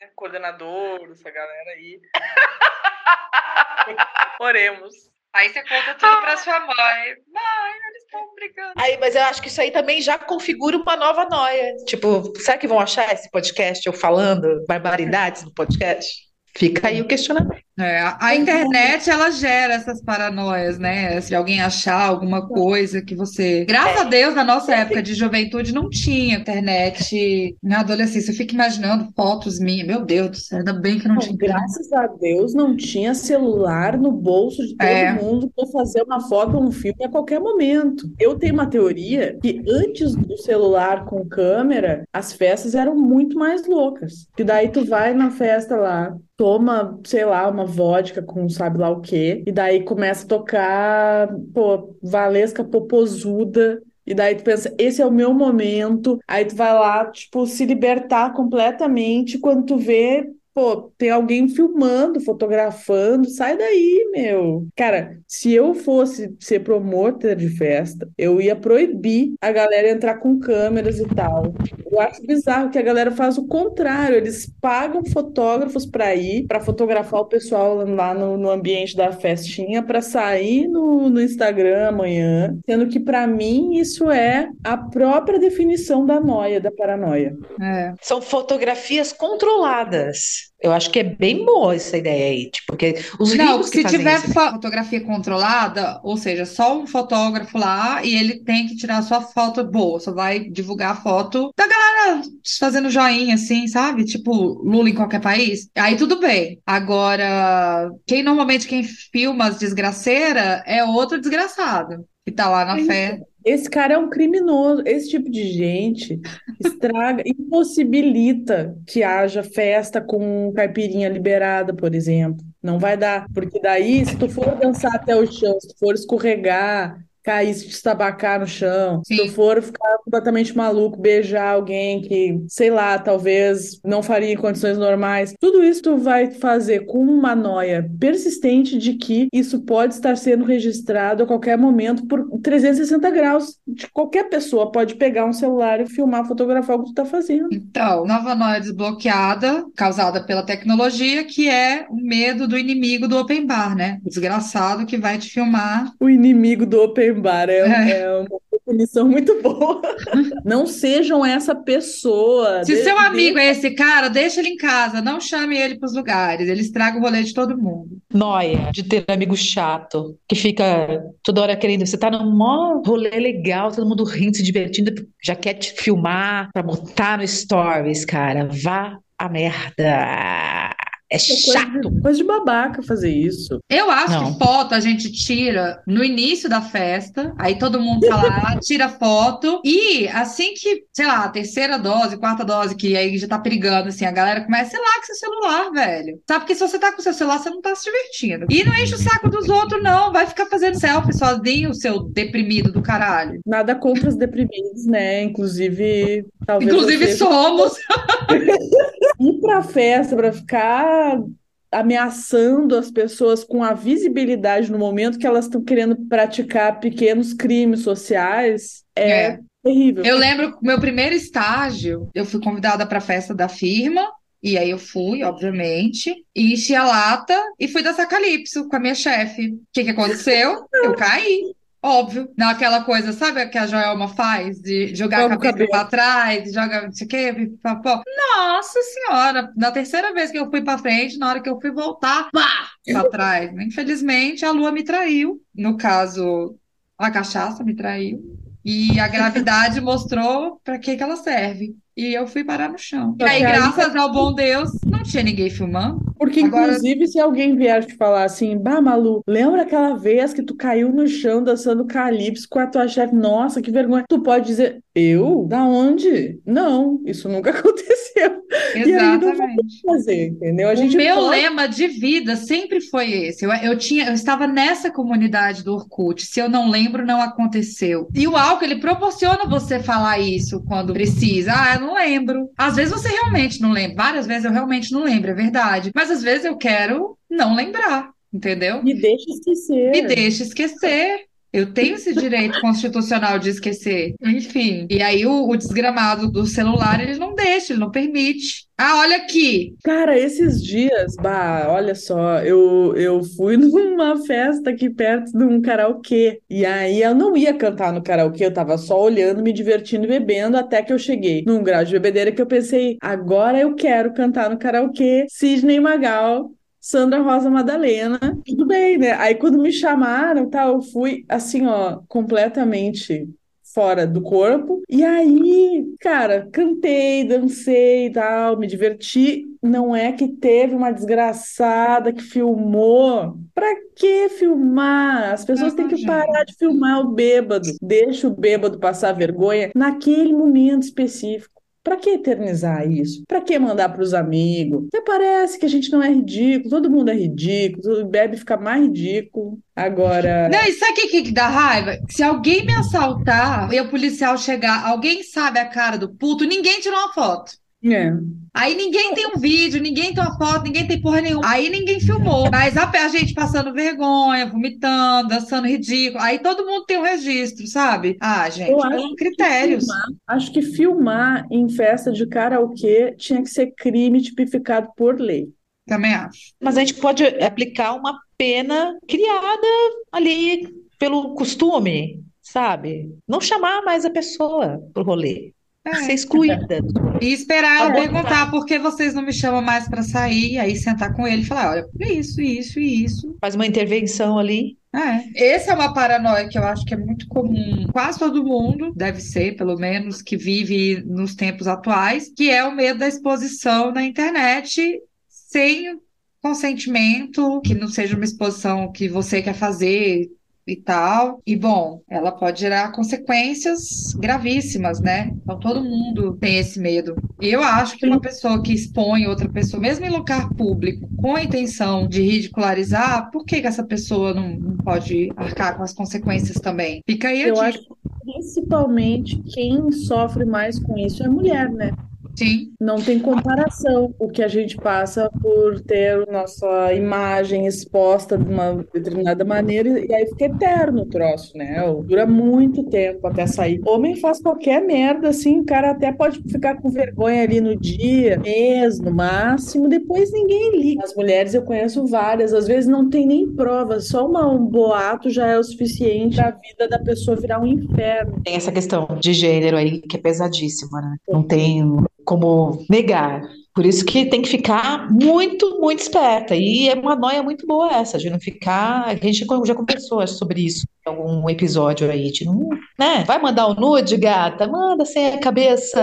né? coordenador, essa galera aí. Oremos. Aí você conta tudo para sua mãe. Mãe, eles estão brigando. Aí, mas eu acho que isso aí também já configura uma nova noia. Tipo, será que vão achar esse podcast eu falando barbaridades no podcast? Fica aí o questionamento. É, a, a internet ela gera essas paranoias, né? Se alguém achar alguma coisa que você. Graças a Deus, na nossa época de juventude não tinha internet na adolescência. Eu fico imaginando fotos minhas. Meu Deus do céu, ainda bem que não Não, tinha. graças a Deus não tinha celular no bolso de todo É. mundo para fazer uma foto ou um filme a qualquer momento. Eu tenho uma teoria que antes do celular com câmera, as festas eram muito mais loucas. Que daí tu vai na festa lá, toma, sei lá, uma vodka com sabe lá o quê, e daí começa a tocar, pô, Valesca Popozuda. E daí tu pensa, esse é o meu momento. Aí tu vai lá, tipo, se libertar completamente. Quando tu vê, pô, tem alguém filmando, fotografando. Sai daí, meu. Cara, se eu fosse ser promotor de festa, eu ia proibir a galera entrar com câmeras e tal. Eu acho bizarro que a galera faz o contrário. Eles pagam fotógrafos para ir, para fotografar o pessoal lá no, no ambiente da festinha, para sair no, no Instagram amanhã. Sendo que, para mim, isso é a própria definição da noia, da paranoia. É. São fotografias controladas. Eu acho que é bem boa essa ideia aí, tipo, porque os Não, ricos que se fazem tiver isso. fo- fotografia controlada, ou seja, só um fotógrafo lá e ele tem que tirar sua foto boa, só vai divulgar a foto da galera fazendo joinha, assim, sabe? Tipo Lula em qualquer país. Aí tudo bem. Agora, quem normalmente quem filma as desgraceiras é outro desgraçado que tá lá na É isso. Esse cara é um criminoso. Esse tipo de gente estraga, impossibilita que haja festa com caipirinha liberada, por exemplo. Não vai dar, porque daí, se tu for dançar até o chão, se tu for escorregar, cair, se estabacar no chão, se tu Sim. for ficar completamente maluco, beijar alguém que, sei lá, talvez não faria em condições normais, tudo isso tu vai fazer com uma noia persistente de que isso pode estar sendo registrado a qualquer momento por 360 graus. De qualquer pessoa pode pegar um celular e filmar, fotografar o que tu tá fazendo. Então, nova noia desbloqueada, causada pela tecnologia, que é o medo do inimigo do open bar, né? O desgraçado que vai te filmar. O inimigo do open bar é, É. é uma definição muito boa. Não sejam essa pessoa. Se De- seu de- amigo é esse cara, deixa ele em casa, não chame ele para os lugares, ele estraga o rolê de todo mundo. Noia de ter amigo chato, que fica toda hora querendo. Você tá num mó rolê legal, todo mundo rindo, se divertindo, já quer te filmar pra botar no Stories, cara. Vá a merda. É coisa chato. de, coisa de babaca fazer isso. Eu acho Não. que foto a gente tira no início da festa, aí todo mundo tá lá, tira foto, e assim que, sei lá, a terceira dose, quarta dose, que aí já tá perigando, assim, a galera começa, sei lá, com seu celular, velho. Sabe? Porque se você tá com seu celular, você não tá se divertindo. E não enche o saco dos outros, não. Vai ficar fazendo selfie sozinho, seu deprimido do caralho. Nada contra os deprimidos, né? Inclusive, talvez Inclusive você somos. ir pra festa pra ficar ameaçando as pessoas com a visibilidade no momento que elas estão querendo praticar pequenos crimes sociais é, É. terrível. Eu lembro que meu primeiro estágio, eu fui convidada para a festa da firma, e aí eu fui, obviamente, e enchi a lata e fui dançar calypso com a minha chefe. O que que aconteceu? Eu caí. Óbvio, naquela coisa, sabe o que a Joelma faz? De jogar a Joga o cabeça pra trás, joga não sei o quê, pipapó. Nossa Senhora! Na terceira vez que eu fui pra frente, na hora que eu fui voltar, pá, pra trás. Infelizmente, a lua me traiu. No caso, a cachaça me traiu. E a gravidade mostrou pra que que ela serve. E eu fui parar no chão. E aí, graças ao bom Deus, não tinha ninguém filmando. Porque, Agora- inclusive, se alguém vier te falar assim, bah, Malu, lembra aquela vez que tu caiu no chão dançando calypso com a tua chefe? Nossa, que vergonha. Tu pode dizer, eu? Da onde? Não, isso nunca aconteceu. E aí não Exatamente. fazer, entendeu? A O gente meu pode- lema de vida sempre foi esse. Eu, eu tinha, eu estava nessa comunidade do Orkut. Se eu não lembro, não aconteceu. E o álcool, ele proporciona você falar isso quando precisa. Ah, não lembro. Às vezes você realmente não lembra. Várias vezes eu realmente não lembro, é verdade. Mas às vezes eu quero não lembrar, entendeu? Me deixa esquecer. Me deixa esquecer. Eu tenho esse direito constitucional de esquecer. Enfim. E aí o, o desgramado do celular, ele não deixa, ele não permite. Ah, olha aqui. Cara, esses dias, bah, olha só, eu, eu fui numa festa aqui perto de um karaokê. E aí eu não ia cantar no karaokê, eu tava só olhando, me divertindo e bebendo, até que eu cheguei num grau de bebedeira que eu pensei, agora eu quero cantar no karaokê Sidney Magal. Sandra Rosa Madalena. Tudo bem, né? Aí quando me chamaram, tá, eu fui assim, ó, completamente fora do corpo. E aí, cara, cantei, dancei e tal, me diverti. Não é que teve uma desgraçada que filmou. Pra que filmar? As pessoas têm que parar de filmar o bêbado. Deixa o bêbado passar vergonha naquele momento específico. Para que eternizar isso? Para que mandar para os amigos? Até parece que a gente não é ridículo, todo mundo é ridículo, todo bebe fica mais ridículo. Agora. Não, e sabe o que, que dá raiva? Se alguém me assaltar e o policial chegar, alguém sabe a cara do puto, ninguém tirou uma foto. É. Aí ninguém tem um vídeo, ninguém tem uma foto, ninguém tem porra nenhuma. Aí ninguém filmou. Mas a, a gente passando vergonha, vomitando, dançando ridículo. Aí todo mundo tem um registro, sabe? Ah, gente, Eu acho que critérios. filmar, acho que filmar em festa de karaokê tinha que ser crime tipificado por lei. Também acho. Mas a gente pode aplicar uma pena criada ali pelo costume, sabe? Não chamar mais a pessoa pro rolê. É. Ser excluída. E esperar ela Tá perguntar por que vocês não me chamam mais pra sair, aí sentar com ele e falar, olha, por isso, isso e isso. Faz uma intervenção ali. É. Essa é uma paranoia que eu acho que é muito comum. Quase todo mundo, deve ser, pelo menos, que vive nos tempos atuais, que é o medo da exposição na internet sem consentimento, que não seja uma exposição que você quer fazer e tal. E bom, ela pode gerar consequências gravíssimas, né? Então todo mundo tem esse medo. E eu acho que uma pessoa que expõe outra pessoa, mesmo em lugar público, com a intenção de ridicularizar, por que que essa pessoa não, não pode arcar com as consequências também? Fica aí a Eu dica. acho que principalmente quem sofre mais com isso é a mulher, né? Sim. Não tem comparação o que a gente passa por ter nossa imagem exposta de uma determinada maneira e aí fica eterno o troço, né? Dura muito tempo até sair. Homem faz qualquer merda, assim, o cara até pode ficar com vergonha ali no dia, mês, no máximo, depois ninguém liga. As mulheres eu conheço várias, às vezes não tem nem prova, só uma- um boato já é o suficiente a vida da pessoa virar um inferno. Tem essa questão de gênero aí que é pesadíssima, né? Não tem como negar. Por isso que tem que ficar muito, muito esperta. E é uma noia muito boa essa, de não ficar. A gente já conversou sobre isso em algum episódio aí, de não, né? Vai mandar o nude, gata? Manda sem a cabeça.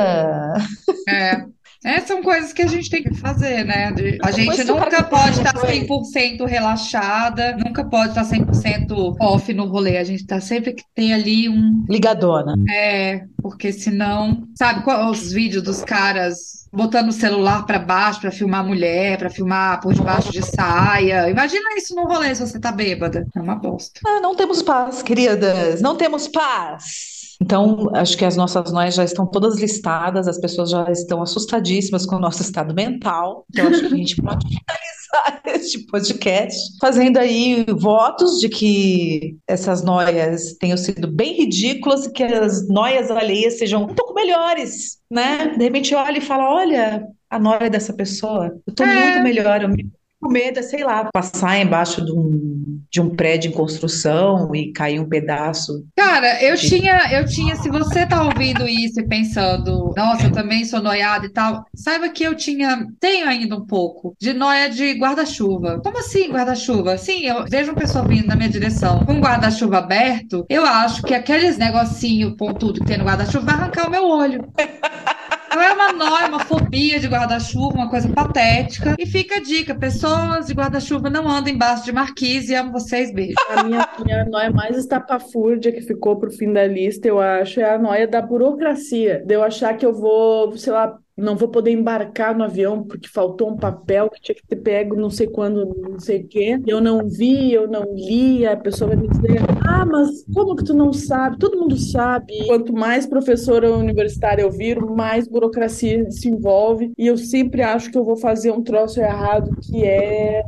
É. É, são coisas que a gente tem que fazer, né? A gente nunca pode estar 100% relaxada, nunca pode estar 100% off no rolê. A gente tá sempre que ter ali um. Ligadona. É, porque senão. Sabe qual os vídeos dos caras botando o celular pra baixo pra filmar mulher, pra filmar por debaixo de saia? Imagina isso no rolê se você tá bêbada. É uma bosta. Ah, não temos paz, queridas. Não temos paz. Então, acho que as nossas noias já estão todas listadas, as pessoas já estão assustadíssimas com o nosso estado mental. Então, acho que a gente pode finalizar este podcast fazendo aí votos de que essas noias tenham sido bem ridículas e que as noias alheias sejam um pouco melhores, né? De repente olha e fala: olha, a noia dessa pessoa, eu tô É. muito melhor, eu me com medo, é, sei lá, passar embaixo de um, de um prédio em construção e cair um pedaço. Cara, eu tinha, eu tinha, se você tá ouvindo isso e pensando, nossa, eu também sou noiada e tal, saiba que eu tinha, tenho ainda um pouco de noia de guarda-chuva. Como assim guarda-chuva? Sim, eu vejo uma pessoa vindo na minha direção com guarda-chuva aberto, eu acho que aqueles negocinho pontudo que tem no guarda-chuva vai arrancar o meu olho. Não é uma uma fobia de guarda-chuva, uma coisa patética. E fica a dica: pessoas de guarda-chuva não andam embaixo de marquise. Amo vocês, beijo. A minha, minha noia mais estapafúrdia que ficou pro fim da lista, eu acho, é a noia da burocracia. De eu achar que eu vou, sei lá, não vou poder embarcar no avião porque faltou um papel que tinha que ter pego não sei quando, não sei o quê. Eu não vi, eu não li, a pessoa vai me dizer: Ah, mas como que tu não sabe? Todo mundo sabe. Quanto mais professora universitária eu viro, mais burocracia se envolve. E eu sempre acho que eu vou fazer um troço errado, que é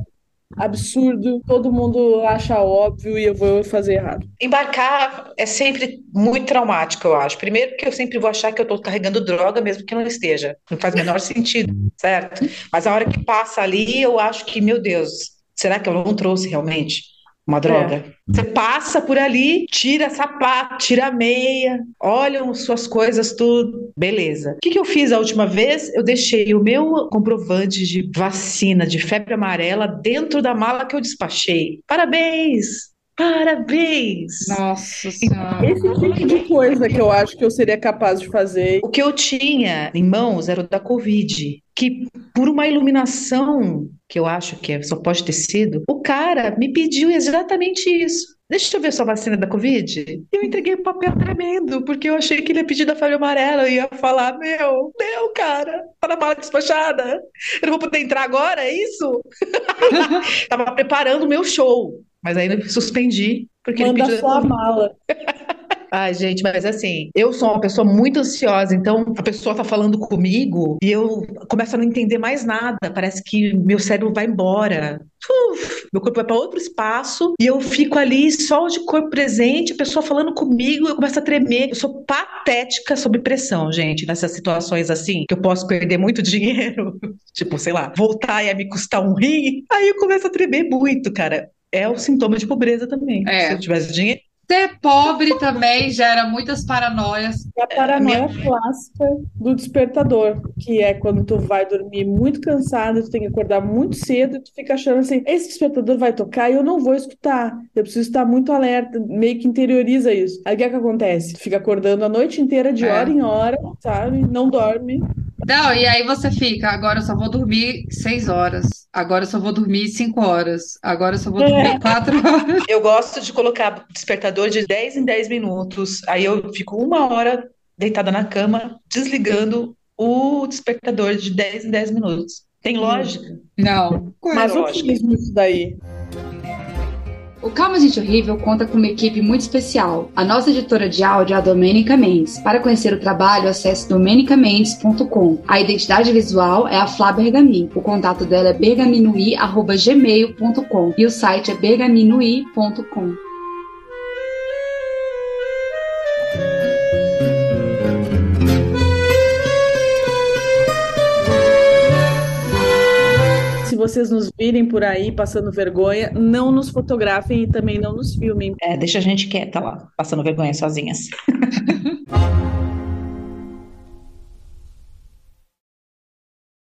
absurdo, todo mundo acha óbvio e eu vou fazer errado. Embarcar é sempre muito traumático, eu acho. Primeiro, porque eu sempre vou achar que eu estou carregando droga, mesmo que não esteja. Não faz o menor sentido, certo? Mas a hora que passa ali, eu acho que, meu Deus, será que eu não trouxe realmente? Uma droga. Você passa por ali, tira sapato, tira meia, olham suas coisas, tudo. Beleza. O que, que eu fiz a última vez? Eu deixei o meu comprovante de vacina de febre amarela dentro da mala que eu despachei. Parabéns! Parabéns! Nossa Senhora. Esse tipo de coisa que eu acho que eu seria capaz de fazer. O que eu tinha em mãos era o da Covid, que por uma iluminação, que eu acho que é, só pode ter sido, o cara me pediu exatamente isso. Deixa eu ver sua vacina da Covid. Eu entreguei um papel tremendo, porque eu achei que ele ia pedir da febre amarela e ia falar: Meu, meu, cara, tá na mala despachada. Eu não vou poder entrar agora, é isso? Tava preparando o meu show, mas aí eu suspendi, porque ele Manda pediu. sua mala. Ai, gente, mas assim, eu sou uma pessoa muito ansiosa, então a pessoa tá falando comigo e eu começo a não entender mais nada. Parece que meu cérebro vai embora. Uf, meu corpo vai para outro espaço e eu fico ali só de corpo presente, a pessoa falando comigo, eu começo a tremer. Eu sou patética sob pressão, gente, nessas situações assim, que eu posso perder muito dinheiro, tipo, sei lá, voltar e me custar um rim. Aí eu começo a tremer muito, cara. É o sintoma de pobreza também. É. Se eu tivesse dinheiro, Ser pobre também gera muitas paranoias. É a paranoia clássica do despertador, que é quando tu vai dormir muito cansado, tu tem que acordar muito cedo e tu fica achando assim, esse despertador vai tocar e eu não vou escutar. Eu preciso estar muito alerta, meio que interioriza isso. Aí o que é que acontece? Tu fica acordando a noite inteira, de É. hora em hora, sabe? Não dorme. Não, e aí você fica, agora eu só vou dormir seis horas. Agora eu só vou dormir cinco horas. Agora eu só vou dormir quatro horas. Eu gosto de colocar despertador de 10 em 10 minutos. Aí eu fico uma hora deitada na cama, desligando o despertador de 10 em 10 minutos. Tem lógica? Não. Qual é Mas o lógica? mesmo isso daí. O Calma Gente Horrível conta com uma equipe muito especial. A nossa editora de áudio é a Domênica Mendes. Para conhecer o trabalho, acesse domenicamendes.com. A identidade visual é a Flá Bergamin. O contato dela é bergaminui.gmail.com e o site é bergaminui.com. vocês nos virem por aí passando vergonha, não nos fotografem e também não nos filmem. É, deixa a gente quieta lá, passando vergonha sozinhas.